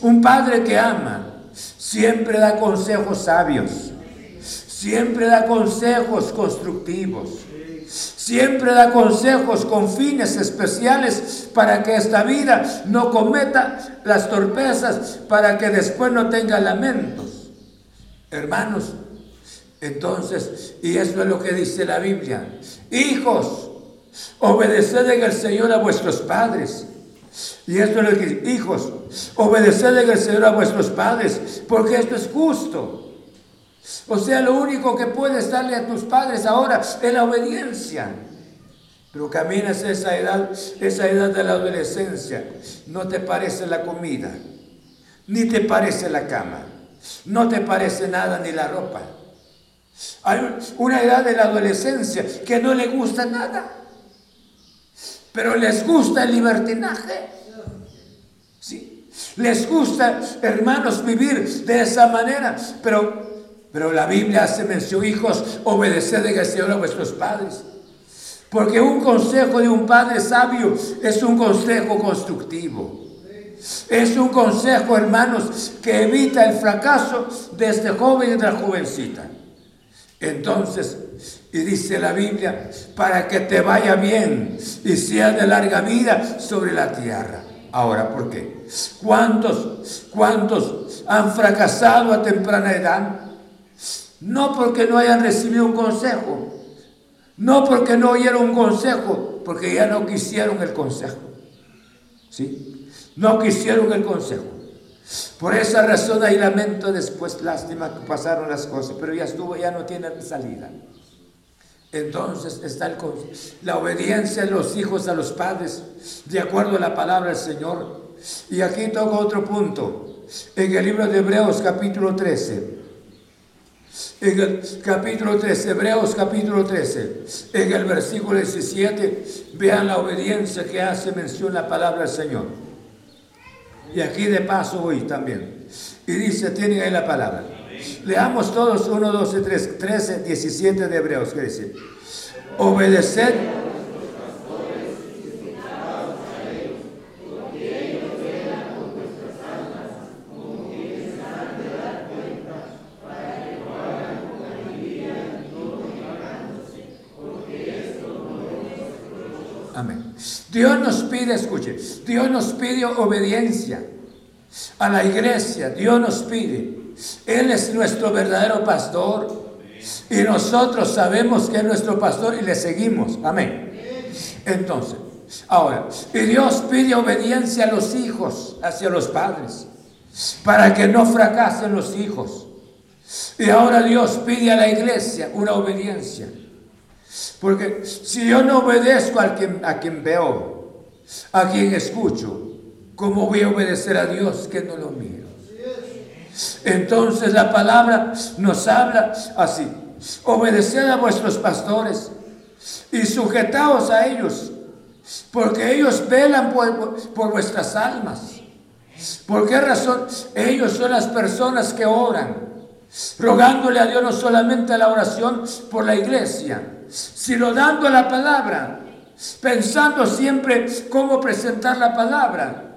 Un padre que ama siempre da consejos sabios, siempre da consejos constructivos, siempre da consejos con fines especiales para que esta vida no cometa las torpezas, para que después no tenga lamentos. Hermanos, entonces, y eso es lo que dice la Biblia, hijos, obedeced en el Señor a vuestros padres y esto es lo que hijos, obedeced en el Señor a vuestros padres, porque esto es justo. O sea, lo único que puedes darle a tus padres ahora es la obediencia. Pero caminas esa edad, esa edad de la adolescencia, no te parece la comida, ni te parece la cama, no te parece nada ni la ropa. Hay una edad de la adolescencia que no le gusta nada pero les gusta el libertinaje. ¿Sí? Les gusta, hermanos, vivir de esa manera. Pero, pero la Biblia hace mención, hijos, obedeced en el Señor a vuestros padres. Porque un consejo de un padre sabio es un consejo constructivo. Es un consejo, hermanos, que evita el fracaso de este joven y de la jovencita. Entonces, y dice la Biblia, para que te vaya bien y sea de larga vida sobre la tierra. Ahora, ¿por qué? ¿Cuántos, cuántos han fracasado a temprana edad? No porque no hayan recibido un consejo, no porque no oyeron un consejo, porque ya no quisieron el consejo. ¿Sí? No quisieron el consejo. Por esa razón hay lamento después, lástima que pasaron las cosas, pero ya estuvo, ya no tiene salida. Entonces está el, la obediencia de los hijos a los padres, de acuerdo a la palabra del Señor. Y aquí toco otro punto, en el libro de Hebreos capítulo 13. En el capítulo 13, Hebreos capítulo 13, en el versículo 17, vean la obediencia que hace mención la palabra del Señor. Y aquí de paso voy también. Y dice, tienen ahí la palabra. Leamos todos 1, 12, 3, 13, 17 de Hebreos, que dice, obedecer. Amén. Dios nos escuche, Dios nos pide obediencia a la iglesia. Dios nos pide él es nuestro verdadero pastor. Y nosotros sabemos que es nuestro pastor y le seguimos. Amén. Entonces, ahora, y Dios pide obediencia a los hijos, hacia los padres, para que no fracasen los hijos. Y ahora Dios pide a la iglesia una obediencia. Porque si yo no obedezco a quien, a quien veo, a quien escucho, ¿cómo voy a obedecer a Dios que no lo miro? Entonces la palabra nos habla así. Obedeced a vuestros pastores y sujetaos a ellos, porque ellos velan por, vuestras almas. ¿Por qué razón? Ellos son las personas que oran, rogándole a Dios no solamente la oración por la iglesia, sino dando la palabra, pensando siempre cómo presentar la palabra.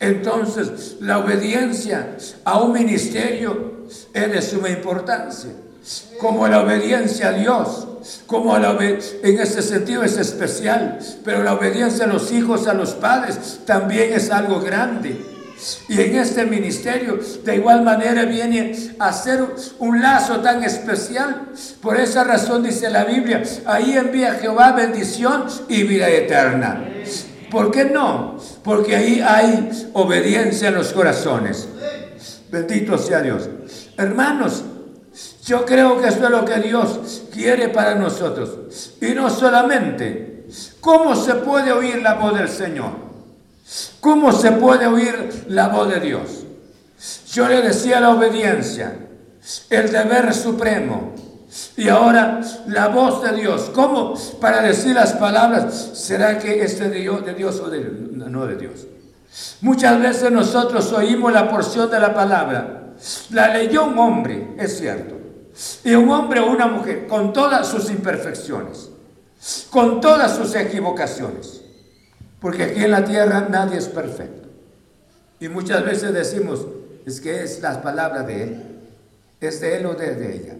Entonces, la obediencia a un ministerio es de suma importancia, como la obediencia a Dios, como la en ese sentido es especial, pero la obediencia a los hijos, a los padres, también es algo grande. Y en este ministerio de igual manera viene a ser un lazo tan especial. Por esa razón dice la Biblia, ahí envía Jehová bendición y vida eterna. ¿Por qué no? Porque ahí hay obediencia en los corazones. Bendito sea Dios. Hermanos, yo creo que eso es lo que Dios quiere para nosotros. Y no solamente, ¿cómo se puede oír la voz del Señor? ¿Cómo se puede oír la voz de Dios? Yo le decía la obediencia, el deber supremo, y ahora la voz de Dios, ¿cómo para decir las palabras? ¿Será que es de Dios, de Dios o de, no de Dios? Muchas veces nosotros oímos la porción de la palabra. La leyó un hombre, es cierto. Y un hombre o una mujer con todas sus imperfecciones, con todas sus equivocaciones. Porque aquí en la tierra nadie es perfecto. Y muchas veces decimos, es que es las palabras de Él. Es de Él o de ella.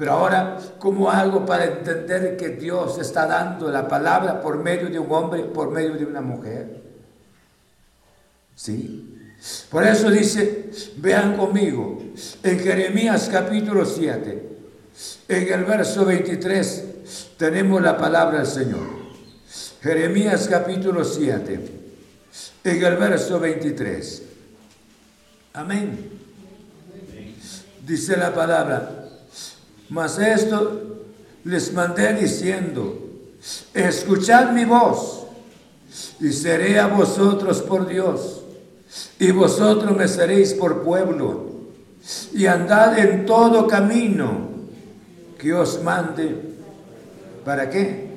Pero ahora, como algo para entender que Dios está dando la palabra por medio de un hombre, por medio de una mujer. ¿Sí? Por eso dice, vean conmigo, en Jeremías capítulo 7, en el verso 23, tenemos la palabra del Señor. Jeremías capítulo 7, en el verso 23. Amén. Dice la palabra, mas esto les mandé diciendo, escuchad mi voz y seré a vosotros por Dios y vosotros me seréis por pueblo y andad en todo camino que os mande. ¿Para qué?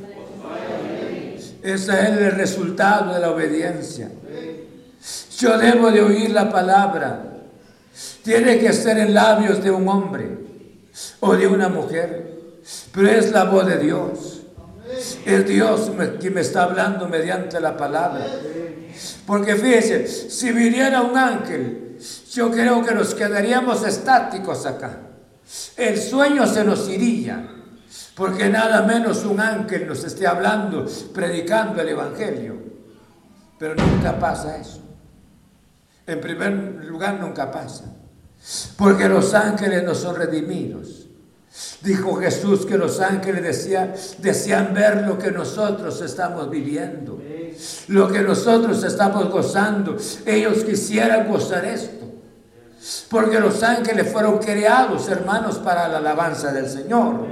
Ese es el resultado de la obediencia. Yo debo de oír la palabra. Tiene que ser en labios de un hombre o de una mujer, pero es la voz de Dios. Es Dios quien me está hablando mediante la palabra. Porque fíjense, si viniera un ángel, yo creo que nos quedaríamos estáticos acá. El sueño se nos iría. Porque nada menos un ángel nos esté hablando, predicando el Evangelio. Pero nunca pasa eso. En primer lugar, nunca pasa. Porque los ángeles no son redimidos. Dijo Jesús que los ángeles decían, desean ver lo que nosotros estamos viviendo, lo que nosotros estamos gozando. Ellos quisieran gozar esto. Porque los ángeles fueron creados, hermanos, para la alabanza del Señor,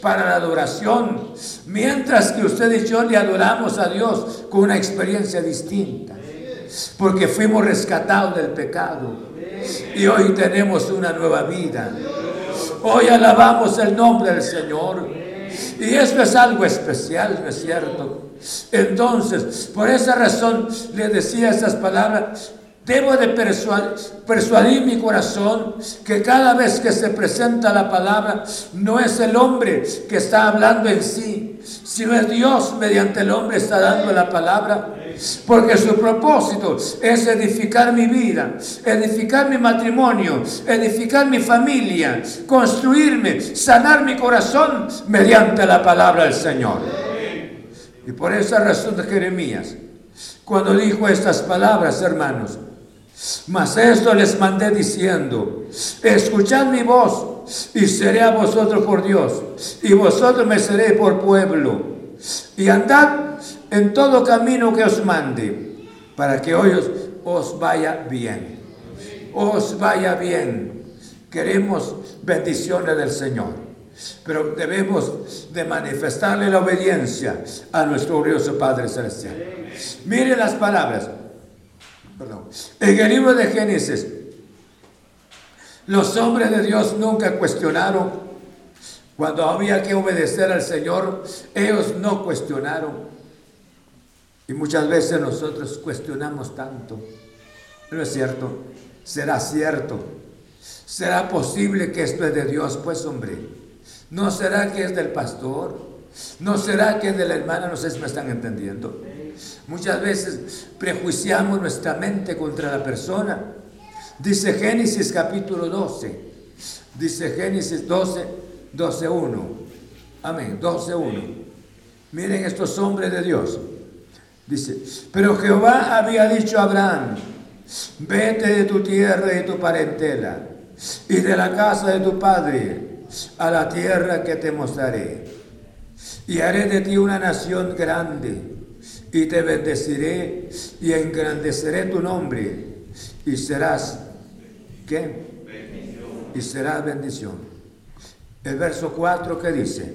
para la adoración. Mientras que usted y yo le adoramos a Dios con una experiencia distinta. Porque fuimos rescatados del pecado. Y hoy tenemos una nueva vida. Hoy alabamos el nombre del Señor. Y eso es algo especial, ¿no es cierto? Entonces, por esa razón le decía esas palabras Debo de persuadir, mi corazón que cada vez que se presenta la palabra no es el hombre que está hablando en sí, sino es Dios mediante el hombre está dando la palabra. Porque su propósito es edificar mi vida, edificar mi matrimonio, edificar mi familia, construirme, sanar mi corazón mediante la palabra del Señor. Y por esa razón de Jeremías, cuando dijo estas palabras, hermanos, mas esto les mandé diciendo, escuchad mi voz y seré a vosotros por Dios, y vosotros me seré por pueblo. Y andad en todo camino que os mande, para que hoy os, os vaya bien. Os vaya bien. Queremos bendiciones del Señor, pero debemos de manifestarle la obediencia a nuestro glorioso Padre Celestial. Mire las palabras. En el libro de Génesis, los hombres de Dios nunca cuestionaron. Cuando había que obedecer al Señor, ellos no cuestionaron. Y muchas veces nosotros cuestionamos tanto. ¿No es cierto? ¿Será cierto? ¿Será posible que esto es de Dios? Pues hombre, ¿no será que es del pastor? ¿No será que es de la hermana? No sé si me están entendiendo. Muchas veces prejuiciamos nuestra mente contra la persona. Dice Génesis capítulo 12. Dice Génesis 12, 12, 1. Amén, 12, 1. Miren estos hombres de Dios. Dice, pero Jehová había dicho a Abraham, vete de tu tierra y de tu parentela y de la casa de tu padre a la tierra que te mostraré. Y haré de ti una nación grande y te bendeciré y engrandeceré tu nombre y serás, ¿qué? Y serás bendición. El verso 4 que dice,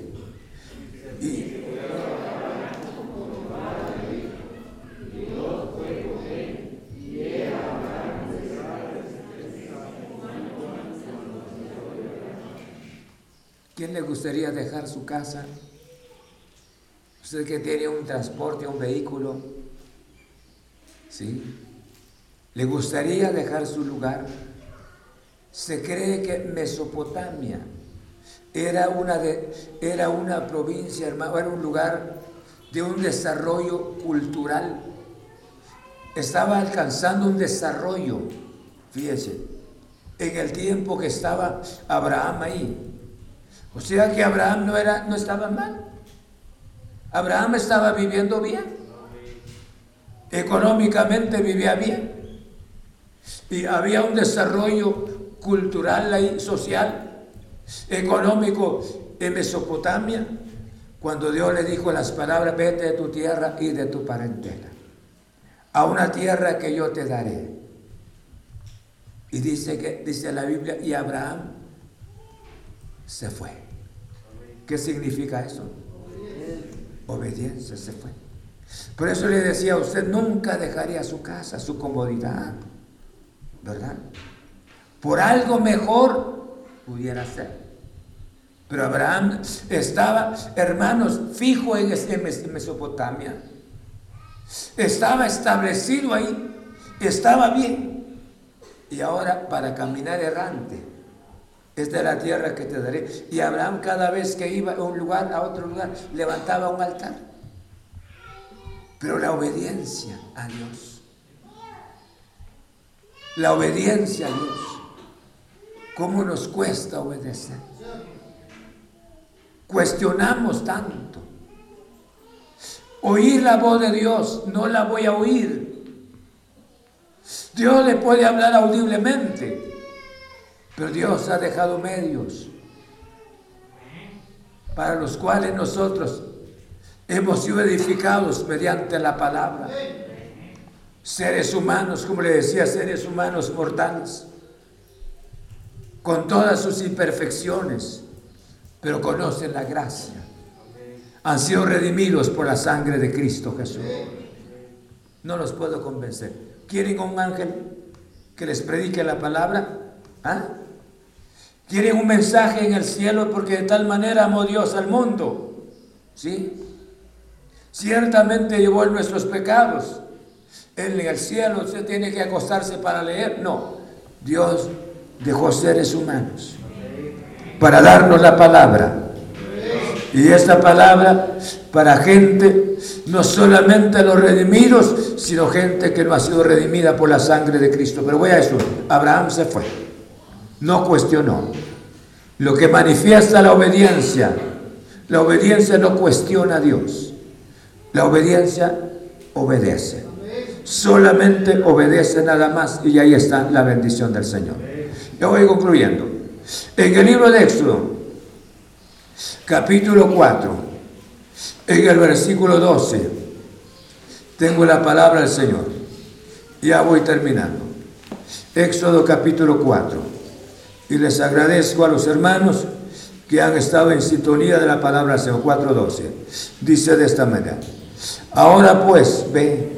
y, ¿Quién le gustaría dejar su casa Usted que tiene un transporte, un vehículo, ¿sí? ¿Le gustaría dejar su lugar? Se cree que Mesopotamia era una, de, era una provincia, hermano, era un lugar de un desarrollo cultural. Estaba alcanzando un desarrollo Fíjense, en el tiempo que estaba Abraham ahí. O sea que Abraham no, era, no estaba mal. Abraham estaba viviendo bien. Económicamente vivía bien. Y había un desarrollo cultural y social, económico en Mesopotamia, cuando Dios le dijo las palabras, vete de tu tierra y de tu parentela, a una tierra que yo te daré. Y dice que dice la Biblia y Abraham se fue. ¿Qué significa eso? Obediencia se fue. Por eso le decía, usted nunca dejaría su casa, su comodidad, ¿verdad? Por algo mejor pudiera ser. Pero Abraham estaba, hermanos, fijo en Mesopotamia. Estaba establecido ahí, estaba bien. Y ahora para caminar errante, esta es la tierra que te daré. Y Abraham cada vez que iba a un lugar, a otro lugar, levantaba un altar. Pero la obediencia a Dios. La obediencia a Dios. ¿Cómo nos cuesta obedecer? Cuestionamos tanto. Oír la voz de Dios, no la voy a oír. Dios le puede hablar audiblemente, pero Dios ha dejado medios para los cuales nosotros hemos sido edificados mediante la palabra. Seres humanos, como le decía, seres humanos mortales, con todas sus imperfecciones, pero conocen la gracia. Han sido redimidos por la sangre de Cristo Jesús. No los puedo convencer. ¿Quieren un ángel que les predique la palabra? ¿Ah? ¿Quieren un mensaje en el cielo porque de tal manera amó Dios al mundo? ¿Sí? Ciertamente llevó nuestros pecados. en el cielo usted tiene que acostarse para leer. No, Dios dejó seres humanos para darnos la palabra. Y esta palabra para gente, no solamente los redimidos, sino gente que no ha sido redimida por la sangre de Cristo. Pero voy a eso, Abraham se fue, no cuestionó. Lo que manifiesta la obediencia, la obediencia no cuestiona a Dios, la obediencia obedece. Solamente obedece nada más y ahí está la bendición del Señor. Yo voy concluyendo. En el libro de Éxodo, capítulo 4, en el versículo 12, tengo la palabra del Señor. Ya voy terminando. Éxodo capítulo 4. Y les agradezco a los hermanos que han estado en sintonía de la palabra del Señor 4.12. Dice de esta manera. Ahora pues, ve,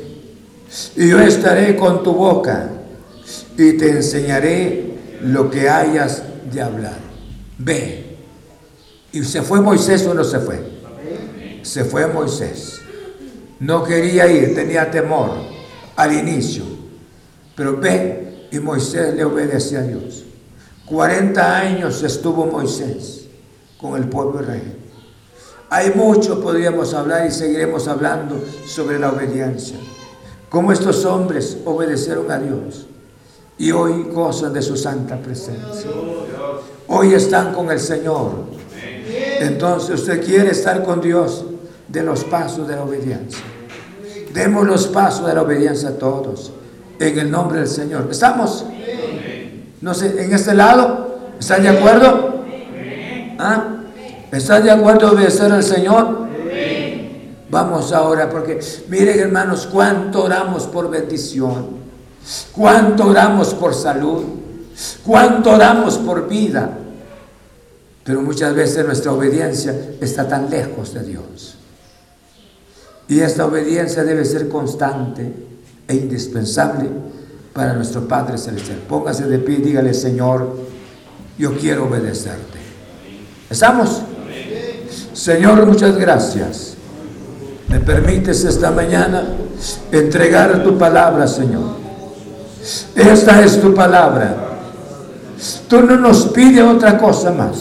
y yo estaré con tu boca y te enseñaré lo que hayas de hablar. Ve. ¿Y se fue Moisés o no se fue? Se fue Moisés. No quería ir, tenía temor al inicio. Pero ve y Moisés le obedece a Dios. 40 años estuvo Moisés con el pueblo Israel. Hay mucho podríamos hablar y seguiremos hablando sobre la obediencia. Cómo estos hombres obedecieron a Dios y hoy gozan de su santa presencia. Hoy están con el Señor. Entonces usted quiere estar con Dios de los pasos de la obediencia. Demos los pasos de la obediencia a todos. En el nombre del Señor. ¿Estamos? No sé, en este lado, ¿están de acuerdo? ¿Ah? ¿Están de acuerdo a obedecer al Señor? Vamos ahora, porque miren hermanos, cuánto oramos por bendición. Cuánto oramos por salud. Cuánto oramos por vida. Pero muchas veces nuestra obediencia está tan lejos de Dios. Y esta obediencia debe ser constante e indispensable para nuestro Padre Celestial. Póngase de pie y dígale, Señor, yo quiero obedecerte. ¿Estamos? Señor, muchas gracias. Me permites esta mañana entregar tu palabra, Señor. Esta es tu palabra. Tú no nos pides otra cosa más.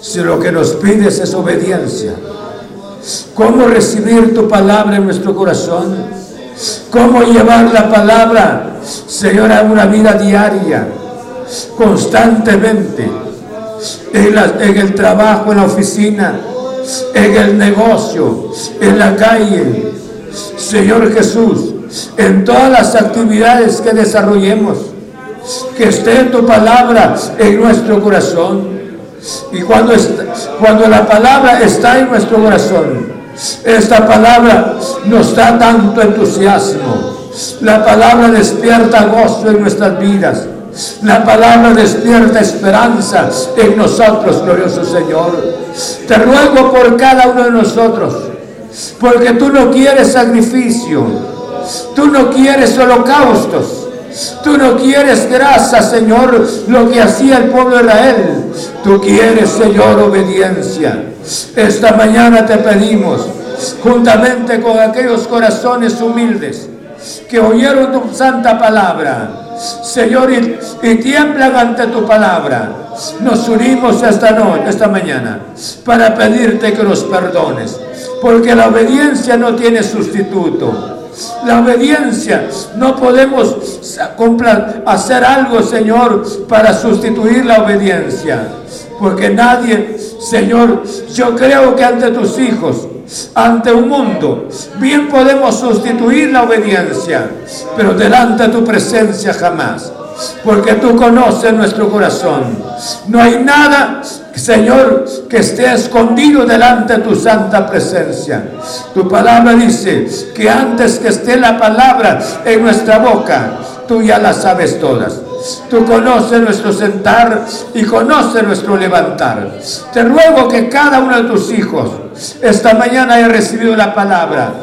Si lo que nos pides es obediencia. ¿Cómo recibir tu palabra en nuestro corazón? ¿Cómo llevar la palabra Señor, a una vida diaria, constantemente, en, el trabajo, en la oficina, en el negocio, en la calle. Señor Jesús, en todas las actividades que desarrollemos, que esté tu palabra en nuestro corazón. Y cuando la palabra está en nuestro corazón, esta palabra nos da tanto entusiasmo. La palabra despierta gozo en nuestras vidas. La palabra despierta esperanza en nosotros, glorioso Señor. Te ruego por cada uno de nosotros, porque tú no quieres sacrificio, tú no quieres holocaustos. Tú no quieres grasa, Señor, lo que hacía el pueblo de Israel. Tú quieres, Señor, obediencia. Esta mañana te pedimos, juntamente con aquellos corazones humildes que oyeron tu santa palabra, Señor, y, tiemblan ante tu palabra. Nos unimos esta noche, esta mañana, para pedirte que nos perdones, porque la obediencia no tiene sustituto. La obediencia, no podemos hacer algo, Señor, para sustituir la obediencia. Porque nadie, Señor, yo creo que ante tus hijos, ante un mundo. Bien podemos sustituir la obediencia, pero delante de tu presencia jamás. Porque tú conoces nuestro corazón. No hay nada, Señor, que esté escondido delante de tu santa presencia. Tu palabra dice que antes que esté la palabra en nuestra boca, tú ya la sabes todas. Tú conoces nuestro sentar y conoces nuestro levantar. Te ruego que cada uno de tus hijos esta mañana haya recibido la palabra